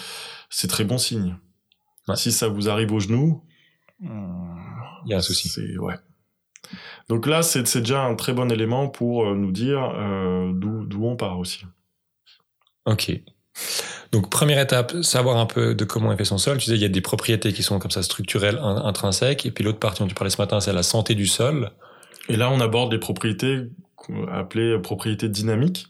c'est très bon signe. Ouais. Si ça vous arrive aux genoux, Il y a un souci. ouais. Donc là, c'est déjà un très bon élément pour euh, nous dire euh, d'où on part aussi. Ok. Donc, première étape, savoir un peu de comment est fait son sol. Tu disais, il y a des propriétés qui sont comme ça structurelles, in- intrinsèques. Et puis l'autre partie dont tu parlais ce matin, c'est la santé du sol. Et là, on aborde les propriétés appelées propriétés dynamiques.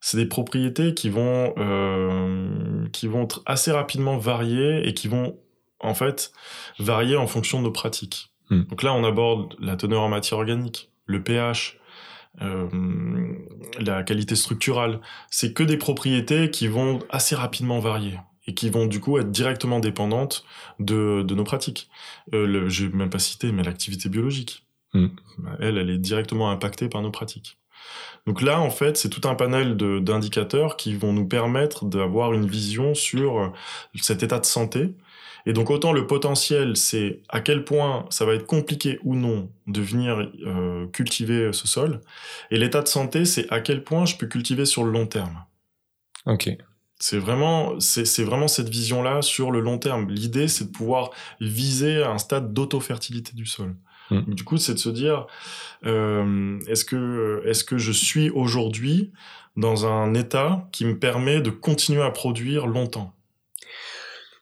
C'est des propriétés qui vont euh, qui vont assez rapidement varier et qui vont en fait varier en fonction de nos pratiques. Hmm. Donc là, on aborde la teneur en matière organique, le pH, euh, la qualité structurale. C'est que des propriétés qui vont assez rapidement varier et qui vont du coup être directement dépendantes de, de nos pratiques. Euh, le, j'ai même pas cité, mais l'activité biologique. Hmm. Elle, elle est directement impactée par nos pratiques. Donc là, en fait, c'est tout un panel d'indicateurs qui vont nous permettre d'avoir une vision sur euh, cet état de santé. Et donc autant le potentiel, c'est à quel point ça va être compliqué ou non de venir euh, cultiver ce sol. Et l'état de santé, c'est à quel point je peux cultiver sur le long terme. Ok. C'est vraiment, c'est c'est vraiment cette vision-là sur le long terme. L'idée, c'est de pouvoir viser un stade d'autofertilité du sol. Mm. Du coup, c'est de se dire, euh, est-ce que, est-ce que je suis aujourd'hui dans un état qui me permet de continuer à produire longtemps?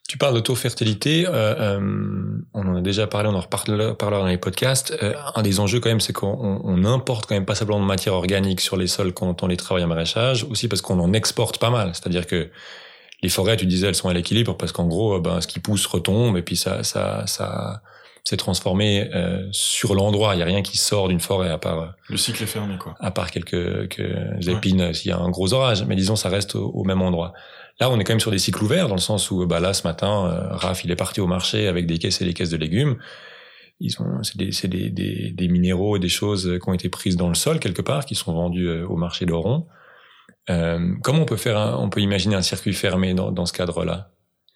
Tu parles d'auto-fertilité, euh, euh, on en a déjà parlé, on en reparlera parlera dans les podcasts. Euh, un des enjeux quand même, c'est qu'on on- on importe quand même pas simplement de matière organique sur les sols quand on les travaille en maraîchage, aussi parce qu'on en exporte pas mal. C'est-à-dire que les forêts, tu disais, elles sont à l'équilibre parce qu'en gros, euh, ben, ce qui pousse retombe et puis ça, ça, ça s'est transformé euh, sur l'endroit. Il y a rien qui sort d'une forêt à part, Le cycle est fermé, quoi. à part quelques, quelques épines euh, s'il y a un gros orage. Mais disons, ça reste au, au même endroit. Là, on est quand même sur des cycles ouverts, dans le sens où, bah là, ce matin, euh, Raph, il est parti au marché avec des caisses et des caisses de légumes. Ils ont, c'est des, c'est des, des, des minéraux et des choses qui ont été prises dans le sol quelque part, qui sont vendus euh, au marché d'Oron. Euh, comment on peut faire, un- on peut imaginer un circuit fermé dans, dans ce cadre-là?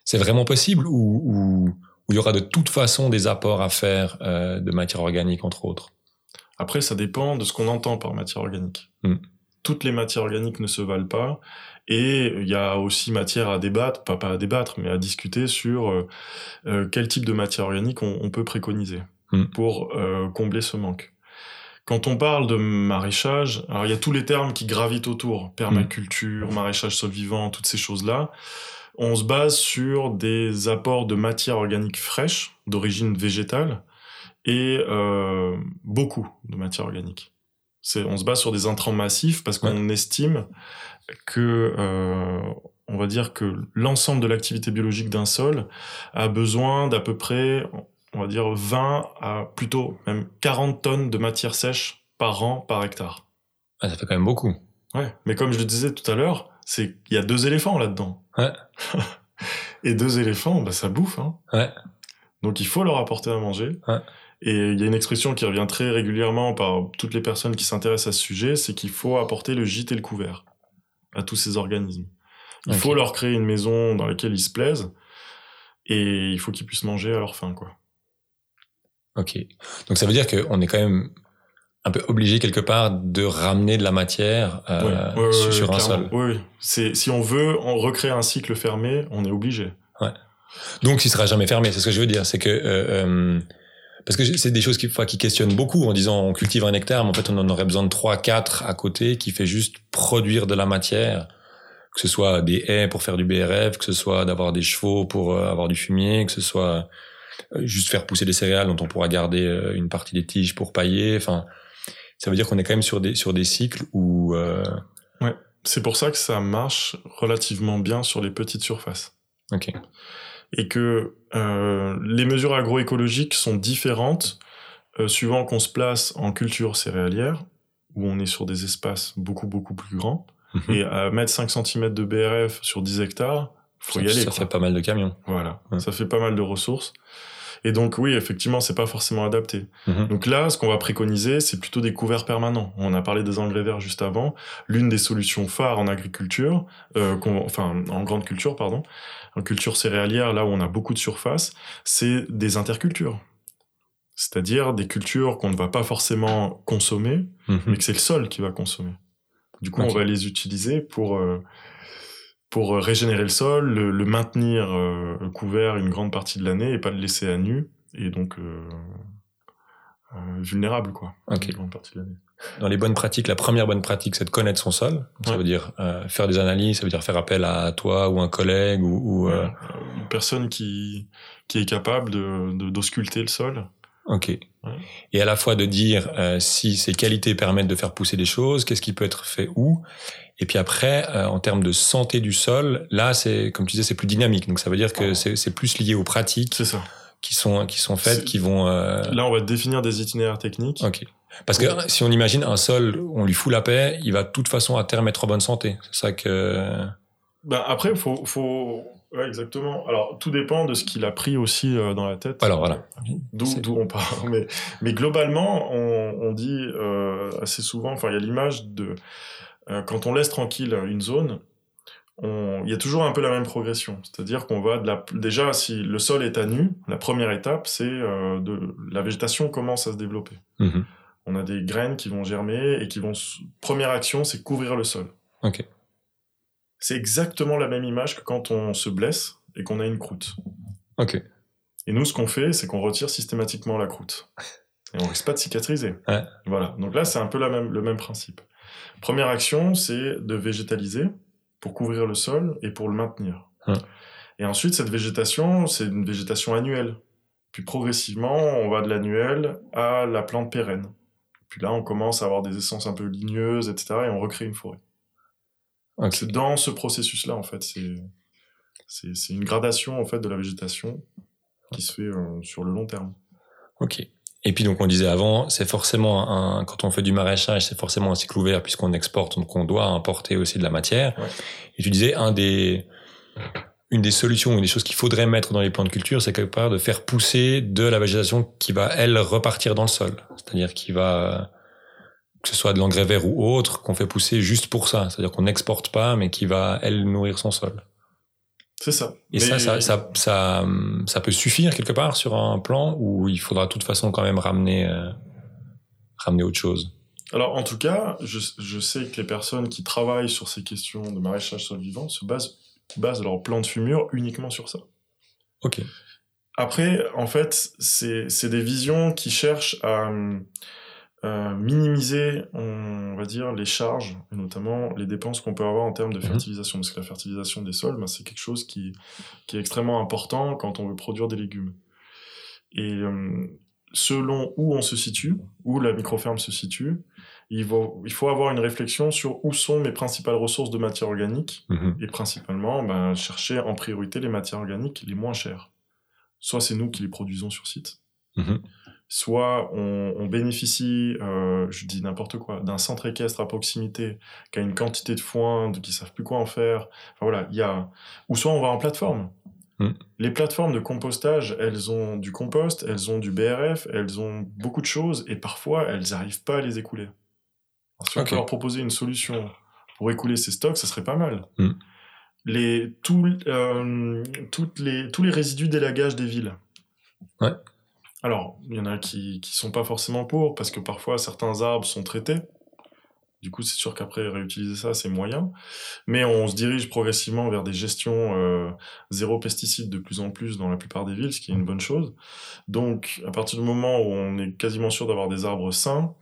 C'est vraiment possible ou, ou il y aura de toute façon des apports à faire euh, de matière organique entre autres Après, ça dépend de ce qu'on entend par matière organique. Mm. Toutes les matières organiques ne se valent pas. Et il y a aussi matière à débattre, pas, pas à débattre, mais à discuter sur euh, euh, quel type de matière organique on, on peut préconiser Mm. pour euh, combler ce manque. Quand on parle de maraîchage, alors il y a tous les termes qui gravitent autour, permaculture, maraîchage sol vivant, toutes ces choses-là. On se base sur des apports de matière organique fraîche, d'origine végétale, et euh, beaucoup de matière organique. C'est, on se base sur des intrants massifs parce qu'on estime que, euh, on va dire que l'ensemble de l'activité biologique d'un sol a besoin d'à peu près on va dire 20 à plutôt même 40 tonnes de matière sèche par an par hectare. Ah, ça fait quand même beaucoup. Ouais, mais comme je le disais tout à l'heure, c'est il y a deux éléphants là-dedans. Ouais. Et deux éléphants, bah ça bouffe. Hein. Ouais. Donc il faut leur apporter à manger. Ouais. Et il y a une expression qui revient très régulièrement par toutes les personnes qui s'intéressent à ce sujet, c'est qu'il faut apporter le gîte et le couvert à tous ces organismes. Il faut leur créer une maison dans laquelle ils se plaisent et il faut qu'ils puissent manger à leur faim, quoi. Ok. Donc ça veut dire qu'on est quand même un peu obligé quelque part de ramener de la matière euh, Ouais, ouais, ouais, sur, ouais, sur un sol. Oui, oui. C'est si on veut on recréer un cycle fermé, on est obligé. Donc il sera jamais fermé. C'est ce que je veux dire. C'est que euh, euh, parce que c'est des choses qui, enfin, qui questionnent beaucoup en disant on cultive un hectare, mais en fait on en aurait besoin de trois, quatre à côté qui fait juste produire de la matière, que ce soit des haies pour faire du BRF, que ce soit d'avoir des chevaux pour euh, avoir du fumier, que ce soit euh, juste faire pousser des céréales dont on pourra garder une partie des tiges pour pailler. Enfin, ça veut dire qu'on est quand même sur des sur des cycles où euh, C'est pour ça que ça marche relativement bien sur les petites surfaces. ok, et que euh, les mesures agroécologiques sont différentes euh, suivant qu'on se place en culture céréalière, où on est sur des espaces beaucoup beaucoup plus grands, Mhm. et à mettre 5 cm de BRF sur 10 hectares, faut y ça, aller. ça quoi. fait pas mal de camions. Voilà, Ouais. ça fait pas mal de ressources. Et donc oui, effectivement, c'est pas forcément adapté. Mhm. Donc là, ce qu'on va préconiser, c'est plutôt des couverts permanents. On a parlé des engrais verts juste avant. L'une des solutions phares en agriculture, euh, enfin en grande culture, pardon, en culture céréalière, là où on a beaucoup de surface, c'est des intercultures. C'est-à-dire des cultures qu'on ne va pas forcément consommer, Mhm. mais que c'est le sol qui va consommer. Du coup, on va les utiliser pour euh, pour euh, régénérer le sol, le, le maintenir euh, couvert une grande partie de l'année et pas le laisser à nu et donc euh, euh, vulnérable quoi. Ok. Une grande partie de l'année. Dans les bonnes pratiques, la première bonne pratique, c'est de connaître son sol. Ça Ouais. veut dire euh, faire des analyses, ça veut dire faire appel à toi ou un collègue ou, ou, euh. Euh, Une personne qui qui est capable de de- d'ausculter le sol. Ok. Et à la fois de dire euh, si ces qualités permettent de faire pousser des choses, qu'est-ce qui peut être fait où? Et puis après, euh, en termes de santé du sol, là, c'est comme tu disais, c'est plus dynamique. Donc ça veut dire que c'est c'est plus lié aux pratiques C'est ça. qui sont qui sont faites, qui vont. euh, Là, on va définir des itinéraires techniques. Ok. Parce que si on imagine un sol, on lui fout la paix, il va de toute façon à terme être en bonne santé. C'est ça que. Ben, après, faut faut ouais, exactement. Alors, tout dépend de ce qu'il a pris aussi euh, dans la tête. Alors voilà. D'où on part. Mais, mais globalement, on, on dit euh, assez souvent, enfin, il y a l'image de euh, quand on laisse tranquille une zone, on- il y a toujours un peu la même progression. C'est-à-dire qu'on va de la, déjà, si le sol est à nu, la première étape, c'est de la végétation commence à se développer. Mhm. On a des graines qui vont germer et qui vont. Première action, c'est couvrir le sol. Ok. C'est exactement la même image que quand on se blesse et qu'on a une croûte. Ok. Et nous, ce qu'on fait, c'est qu'on retire systématiquement la croûte. Et on risque pas de cicatriser. Ouais. Voilà. Donc là, c'est un peu la même, le même principe. Première action, c'est de végétaliser pour couvrir le sol et pour le maintenir. Ouais. Et ensuite, cette végétation, c'est une végétation annuelle. Puis progressivement, on va de l'annuel à la plante pérenne. Puis là, on commence à avoir des essences un peu ligneuses, etc. Et on recrée une forêt. C'est dans ce processus-là, en fait. C'est, une gradation, en fait, de la végétation qui se fait euh, sur le long terme. Ok. Et puis donc on disait avant, c'est forcément un quand on fait du maraîchage, c'est forcément un cycle ouvert puisqu'on exporte, donc on doit importer aussi de la matière. Ouais. Et tu disais un des une des solutions, une des choses qu'il faudrait mettre dans les plans de culture, c'est quelque part de faire pousser de la végétation qui va elle repartir dans le sol, c'est-à-dire qui va que ce soit de l'engrais vert ou autre, qu'on fait pousser juste pour ça, c'est-à-dire qu'on n'exporte pas, mais qui va elle nourrir son sol. C'est ça. Et Mais- ça, ça, ça, ça, ça peut suffire quelque part sur un plan où il faudra de toute façon quand même ramener, euh, ramener autre chose. Alors, en tout cas, je, je sais que les personnes qui travaillent sur ces questions de maraîchage sol vivant se basent, basent leur plan de fumure uniquement sur ça. Ok. Après, en fait, c'est c'est des visions qui cherchent à euh, minimiser, on va dire, les charges, et notamment les dépenses qu'on peut avoir en termes de Mhm. fertilisation. Parce que la fertilisation des sols, ben, c'est quelque chose qui, qui est extrêmement important quand on veut produire des légumes. Et euh, selon où on se situe, où la microferme se situe, il faut, il faut avoir une réflexion sur où sont mes principales ressources de matière organique Mhm. et principalement ben, chercher en priorité les matières organiques les moins chères. Soit c'est nous qui les produisons sur site, Mhm. Soit on, on bénéficie, euh, je dis n'importe quoi, d'un centre équestre à proximité qui a une quantité de foin, de- qui savent plus quoi en faire. Enfin voilà, il y a. Ou soit on va en plateforme. Mhm. Les plateformes de compostage, elles ont du compost, elles ont du BRF, elles ont beaucoup de choses et parfois elles n'arrivent pas à les écouler. Alors, si on peut leur proposer une solution pour écouler ces stocks, ça serait pas mal. Mhm. Les, tout, euh, toutes les, tous les résidus d'élagage des villes. Ouais. Alors, il y en a qui qui sont pas forcément pour, parce que parfois certains arbres sont traités. Du coup, c'est sûr qu'après, réutiliser ça, c'est moyen. Mais on se dirige progressivement vers des gestions euh, zéro pesticides de plus en plus dans la plupart des villes, ce qui est une bonne chose. Donc, à partir du moment où on est quasiment sûr d'avoir des arbres sains,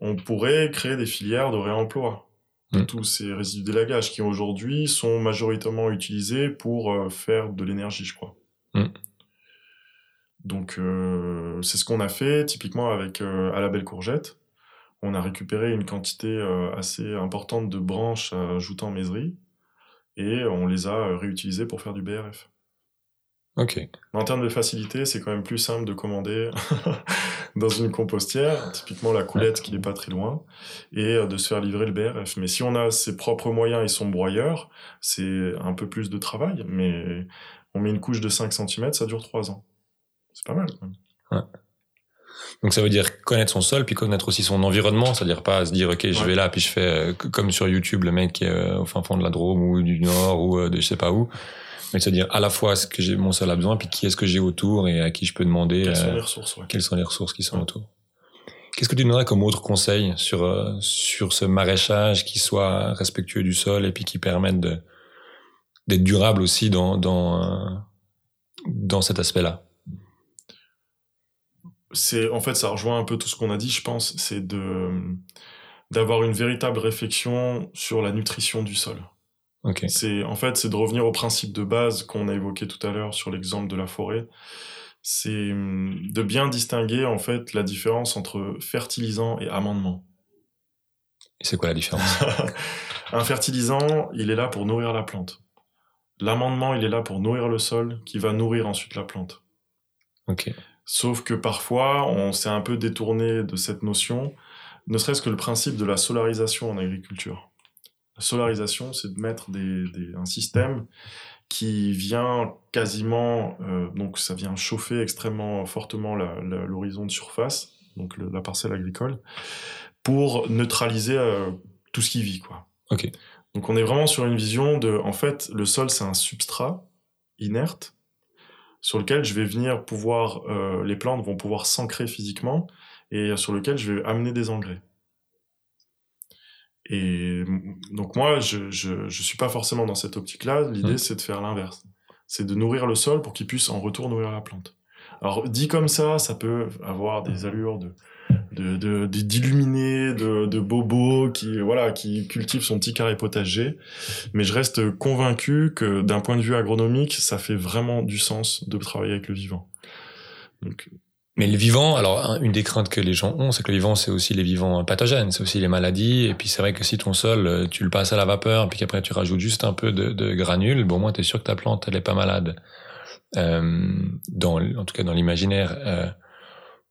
on pourrait créer des filières de réemploi de Mm. tous ces résidus d'élagage qui aujourd'hui sont majoritairement utilisés pour euh, faire de l'énergie, je crois. Mm. Donc, euh, c'est ce qu'on a fait typiquement avec euh, à la Belle Courgette. On a récupéré une quantité euh, assez importante de branches à Joutan-Mézerie et on les a réutilisées pour faire du BRF. Ok. En termes de facilité, c'est quand même plus simple de commander dans une compostière, typiquement la coulette qui n'est pas très loin, et de se faire livrer le BRF. Mais si on a ses propres moyens et son broyeur, c'est un peu plus de travail, mais on met une couche de 5 cm, ça dure 3 ans. C'est pas mal. Donc ça veut dire connaître son sol, puis connaître aussi son environnement, c'est-à-dire pas se dire ok je Ouais. vais là, puis je fais euh, comme sur YouTube le mec qui est euh, au fin fond de la Drôme ou du Nord ou euh, de je sais pas où, mais se dire à la fois ce que j'ai mon sol a besoin, puis qui est-ce que j'ai autour et à qui je peux demander Quelles sont les ressources ouais. quelles sont les ressources qui sont Ouais. autour. Qu'est-ce que tu donnerais comme autre conseil sur sur ce maraîchage qui soit respectueux du sol et puis qui permette d'être durable aussi dans dans dans cet aspect-là? C'est en fait ça rejoint un peu tout ce qu'on a dit je pense c'est de d'avoir une véritable réflexion sur la nutrition du sol. C'est en fait c'est de revenir au principe de base qu'on a évoqué tout à l'heure sur l'exemple de la forêt. C'est de bien distinguer en fait la différence entre fertilisant et amendement. C'est quoi la différence? Un fertilisant il est là pour nourrir la plante. L'amendement il est là pour nourrir le sol qui va nourrir ensuite la plante. Ok. Sauf que parfois, on s'est un peu détourné de cette notion, ne serait-ce que le principe de la solarisation en agriculture. La solarisation, c'est de mettre des, des- un système qui vient quasiment, euh, donc ça vient chauffer extrêmement fortement l'horizon de surface, donc le- la parcelle agricole, pour neutraliser euh, tout ce qui vit, quoi. Ok. Donc on est vraiment sur une vision de, en fait, le sol c'est un substrat inerte sur lequel je vais venir pouvoir, euh, les plantes vont pouvoir s'ancrer physiquement et sur lequel je vais amener des engrais. Et donc moi, je, je, je suis pas forcément dans cette optique-là. L'idée, Mhm. c'est de faire l'inverse. C'est de nourrir le sol pour qu'il puisse en retour nourrir la plante. Alors dit comme ça, ça peut avoir des allures de de d'illuminés, de, de bobos qui voilà qui cultive son petit carré potager. Mais je reste convaincu que d'un point de vue agronomique, ça fait vraiment du sens de travailler avec le vivant. Donc, Mais le vivant, alors un- une des craintes que les gens ont, c'est que le vivant, c'est aussi les vivants pathogènes, c'est aussi les maladies. Et puis c'est vrai que si ton sol, euh, tu le passes à la vapeur, puis qu'après tu rajoutes juste un peu de, de granules, bon, moi, t'es sûr que ta plante, elle est pas malade. Euh, dans, en tout cas, dans l'imaginaire. Euh,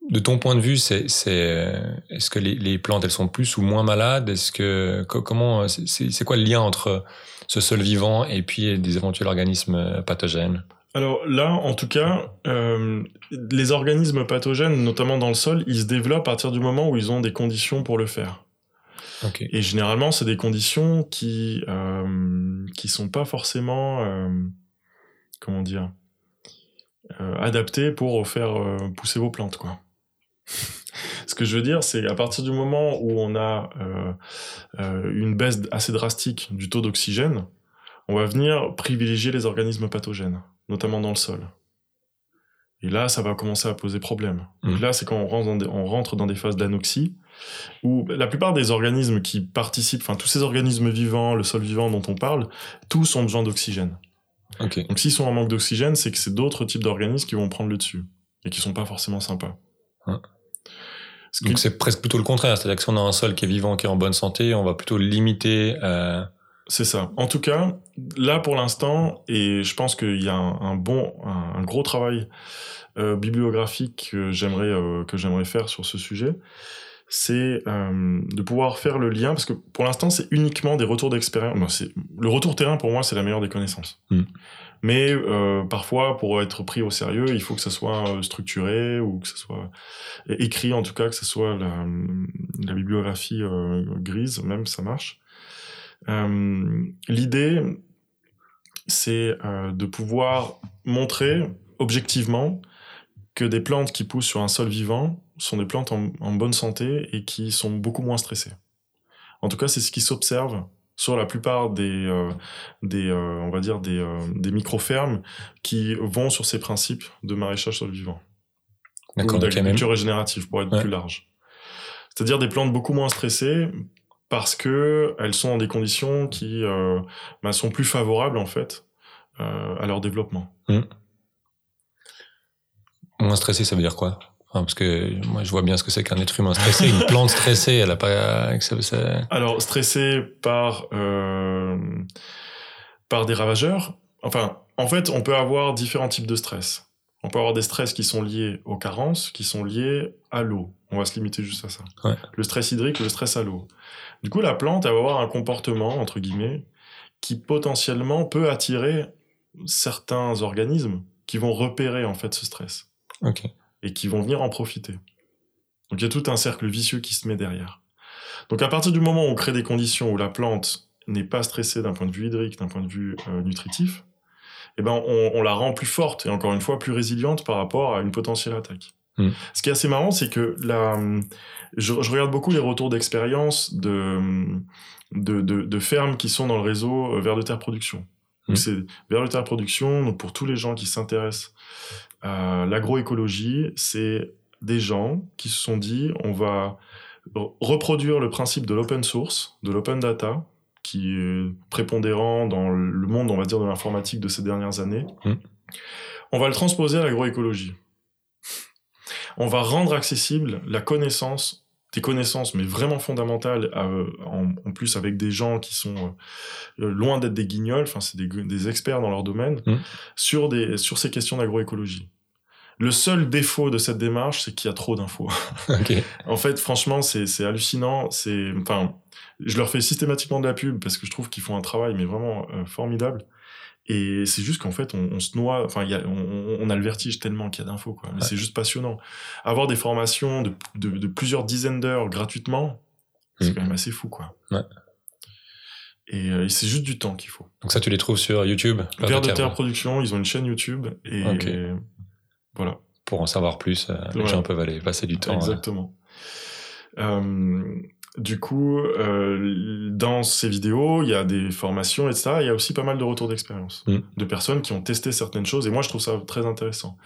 de ton point de vue, c'est, c'est, euh, est-ce que les, les plantes, elles sont plus ou moins malades? Est-ce que co- comment, c'est, c'est quoi le lien entre ce sol vivant et puis des éventuels organismes euh, pathogènes? Alors là, en tout cas, euh, les organismes pathogènes, notamment dans le sol, ils se développent à partir du moment où ils ont des conditions pour le faire. Et généralement, c'est des conditions qui euh, qui sont pas forcément euh, comment dire euh, adaptées pour faire euh, pousser vos plantes, quoi. Ce que je veux dire, c'est à partir du moment où on a euh, euh, une baisse assez drastique du taux d'oxygène, on va venir privilégier les organismes pathogènes, notamment dans le sol. Et là, ça va commencer à poser problème. Donc Mhm. là, c'est quand on rentre, dans des, on rentre dans des phases d'anoxie, où la plupart des organismes qui participent, enfin tous ces organismes vivants, le sol vivant dont on parle, tous ont besoin d'oxygène. Donc s'ils sont en manque d'oxygène, c'est que c'est d'autres types d'organismes qui vont prendre le dessus, et qui sont pas forcément sympas. Ouais. Ce Donc c'est presque plutôt le contraire, c'est-à-dire que si on a un sol qui est vivant, qui est en bonne santé, on va plutôt limiter euh, C'est ça. En tout cas, là pour l'instant, et je pense qu'il y a un, bon, un, gros travail euh, bibliographique que j'aimerais euh, que j'aimerais faire sur ce sujet, c'est euh, de pouvoir faire le lien parce que pour l'instant c'est uniquement des retours d'expérience. le retour terrain pour moi c'est la meilleure des connaissances. Mm. Mais euh, parfois, pour être pris au sérieux, il faut que ça soit euh, structuré ou que ça soit écrit, en tout cas, que ce soit la, bibliographie euh, grise, même ça marche. L'idée, c'est de pouvoir montrer objectivement que des plantes qui poussent sur un sol vivant sont des plantes en bonne santé et qui sont beaucoup moins stressées. En tout cas, c'est ce qui s'observe sur la plupart des, euh, des euh, on va dire des, euh, des micro-fermes qui vont sur ces principes de maraîchage sur le vivant. D'accord, d'agriculture régénérative pour être plus large. C'est-à-dire des plantes beaucoup moins stressées parce que elles sont dans des conditions qui bah, sont plus favorables en fait à leur développement. Mmh. Moins stressé, ça veut dire quoi? Parce que moi, je vois bien ce que c'est qu'un être humain stressé. Une plante stressée, elle a pas. Alors, stressé par euh, par des ravageurs. Enfin, en fait, on peut avoir différents types de stress. On peut avoir des stress qui sont liés aux carences, qui sont liés à l'eau. On va se limiter juste à ça. Ouais. Le stress hydrique, le stress à l'eau. Du coup, la plante, elle va avoir un comportement entre guillemets qui potentiellement peut attirer certains organismes qui vont repérer en fait ce stress. Ok et qui vont venir en profiter. Donc il y a tout un cercle vicieux qui se met derrière. Donc à partir du moment où on crée des conditions où la plante n'est pas stressée d'un point de vue hydrique, d'un point de vue euh, nutritif, eh ben on, la rend plus forte et encore une fois plus résiliente par rapport à une potentielle attaque. Hmm. Ce qui est assez marrant, c'est que la, je, regarde beaucoup les retours d'expérience de, de, de, fermes qui sont dans le réseau euh, Vers de Terre Production. Hmm. C'est Vers de Terre Production, donc pour tous les gens qui s'intéressent euh, l'agroécologie, c'est des gens qui se sont dit on va reproduire le principe de l'open source, de l'open data, qui est prépondérant dans le monde, on va dire, de l'informatique de ces dernières années. Mmh. On va le transposer à l'agroécologie. On va rendre accessible la connaissance, des connaissances, mais vraiment fondamentales, en, plus avec des gens qui sont euh, loin d'être des guignols, enfin c'est des, experts dans leur domaine, mmh. sur, des, sur ces questions d'agroécologie. Le seul défaut de cette démarche, c'est qu'il y a trop d'infos. en fait, franchement, c'est hallucinant. C'est, enfin, je leur fais systématiquement de la pub parce que je trouve qu'ils font un travail mais vraiment euh, formidable. Et c'est juste qu'en fait, on, se noie. Enfin, y a, on, a le vertige tellement qu'il y a d'infos. Quoi. Mais c'est juste passionnant. Avoir des formations de, de, plusieurs dizaines d'heures gratuitement, c'est mm. quand même assez fou, quoi. Ouais. Et, euh, c'est juste du temps qu'il faut. Donc ça, tu les trouves sur YouTube Vers de Terre Production, ils ont une chaîne YouTube et voilà. Pour en savoir plus, euh, les gens peuvent aller passer du temps. Exactement. Euh, du coup, euh, dans ces vidéos, il y a des formations, etc. Il y a aussi pas mal de retours d'expérience mm. de personnes qui ont testé certaines choses. Et moi, je trouve ça très intéressant.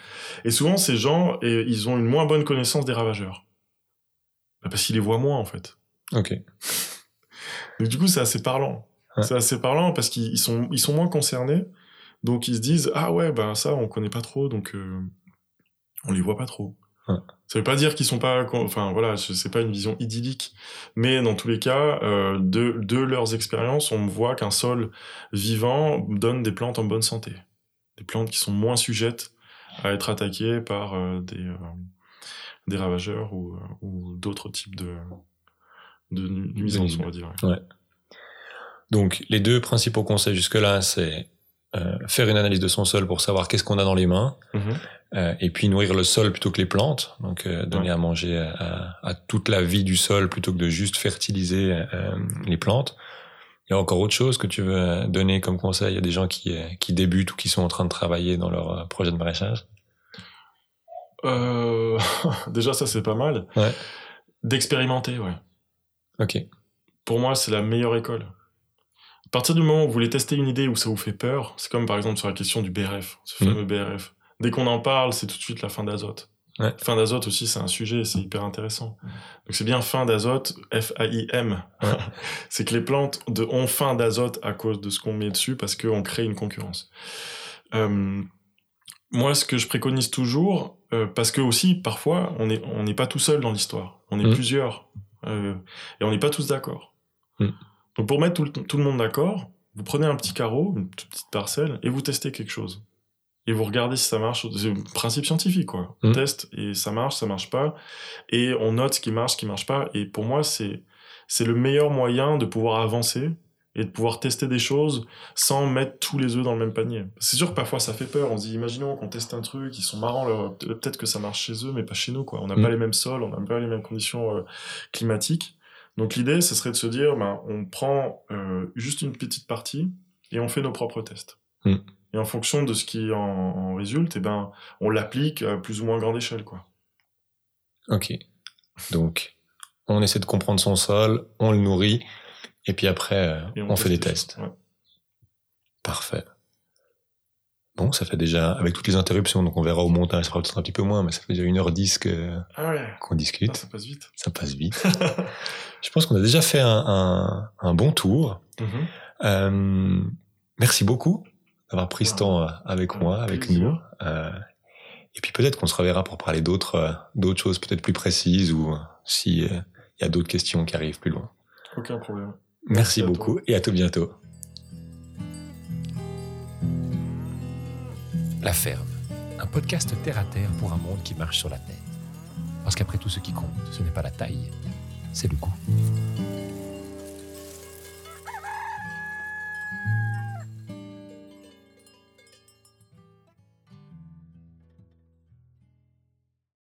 Et souvent, ces gens, et, ils ont une moins bonne connaissance des ravageurs. Bah, parce qu'ils les voient moins, en fait. Ok. Donc, du coup, c'est assez parlant. C'est assez parlant parce qu'ils sont, ils sont moins concernés. Donc, ils se disent, ah ouais, bah ça, on connaît pas trop. Donc, on les voit pas trop. Ça veut pas dire qu'ils sont pas, enfin voilà, c'est pas une vision idyllique, mais dans tous les cas, euh, de, de leurs expériences, on voit qu'un sol vivant donne des plantes en bonne santé, des plantes qui sont moins sujettes à être attaquées par euh, des euh, des ravageurs ou, ou d'autres types de de nuisances, on va dire. Ouais. Donc les deux principaux conseils jusque là, c'est faire une analyse de son sol pour savoir qu'est-ce qu'on a dans les mains. Mm-hmm. Euh, et puis nourrir le sol plutôt que les plantes, donc euh, donner à manger à, à, toute la vie du sol plutôt que de juste fertiliser euh, les plantes. Il y a encore autre chose que tu veux donner comme conseil à des gens qui, qui débutent ou qui sont en train de travailler dans leur projet de maraîchage euh, Déjà ça c'est pas mal. Ouais. D'expérimenter, ouais. Ok. Pour moi c'est la meilleure école. À partir du moment où vous voulez tester une idée où ça vous fait peur, c'est comme par exemple sur la question du BRF, ce mmh. fameux BRF dès qu'on en parle, c'est tout de suite la fin d'azote. Fin d'azote aussi, c'est un sujet, c'est hyper intéressant. Donc c'est bien fin d'azote, F-A-I-M. c'est que les plantes de, ont fin d'azote à cause de ce qu'on met dessus parce qu'on crée une concurrence. Euh, moi, ce que je préconise toujours, euh, parce que aussi parfois on n'est on pas tout seul dans l'histoire, on est mmh. plusieurs euh, et on n'est pas tous d'accord. Mmh. Donc pour mettre tout le, tout le monde d'accord, vous prenez un petit carreau, une toute petite parcelle, et vous testez quelque chose. Et vous regardez si ça marche. C'est un principe scientifique, quoi. On Mhm. teste et ça marche, ça marche pas. Et on note ce qui marche, ce qui marche pas. Et pour moi, c'est, c'est le meilleur moyen de pouvoir avancer et de pouvoir tester des choses sans mettre tous les œufs dans le même panier. C'est sûr que parfois ça fait peur. On se dit, imaginons qu'on teste un truc, ils sont marrants, leur- peut-être que ça marche chez eux, mais pas chez nous, quoi. On n'a Mhm. pas les mêmes sols, on n'a pas les mêmes conditions euh, climatiques. Donc l'idée, ce serait de se dire, ben, on prend euh, juste une petite partie et on fait nos propres tests. Mm. Et en fonction de ce qui en, en résulte, eh ben, on l'applique à plus ou moins grande échelle. Quoi. Ok. Donc, on essaie de comprendre son sol, on le nourrit, et puis après, euh, Et on, fait des tests. Ouais. Parfait. Bon, ça fait déjà, avec toutes les interruptions, donc on verra au montage, ça fera peut-être un petit peu moins, mais ça fait déjà 1h10 que- Ah ouais, qu'on discute. Ah, ça passe vite. Ça passe vite. Je pense qu'on a déjà fait un, un- un bon tour. Mhm. Euh, merci beaucoup d'avoir pris ce temps euh, avec moi, avec nous. Euh, et puis peut-être qu'on se reverra pour parler d'autres euh, d'autres choses peut-être plus précises ou si euh, il y a d'autres questions qui arrivent plus loin. Aucun problème. Merci, Merci beaucoup et à tout bientôt. La ferme, un podcast terre à terre pour un monde qui marche sur la tête. Parce qu'après tout ce qui compte, ce n'est pas la taille, c'est le goût.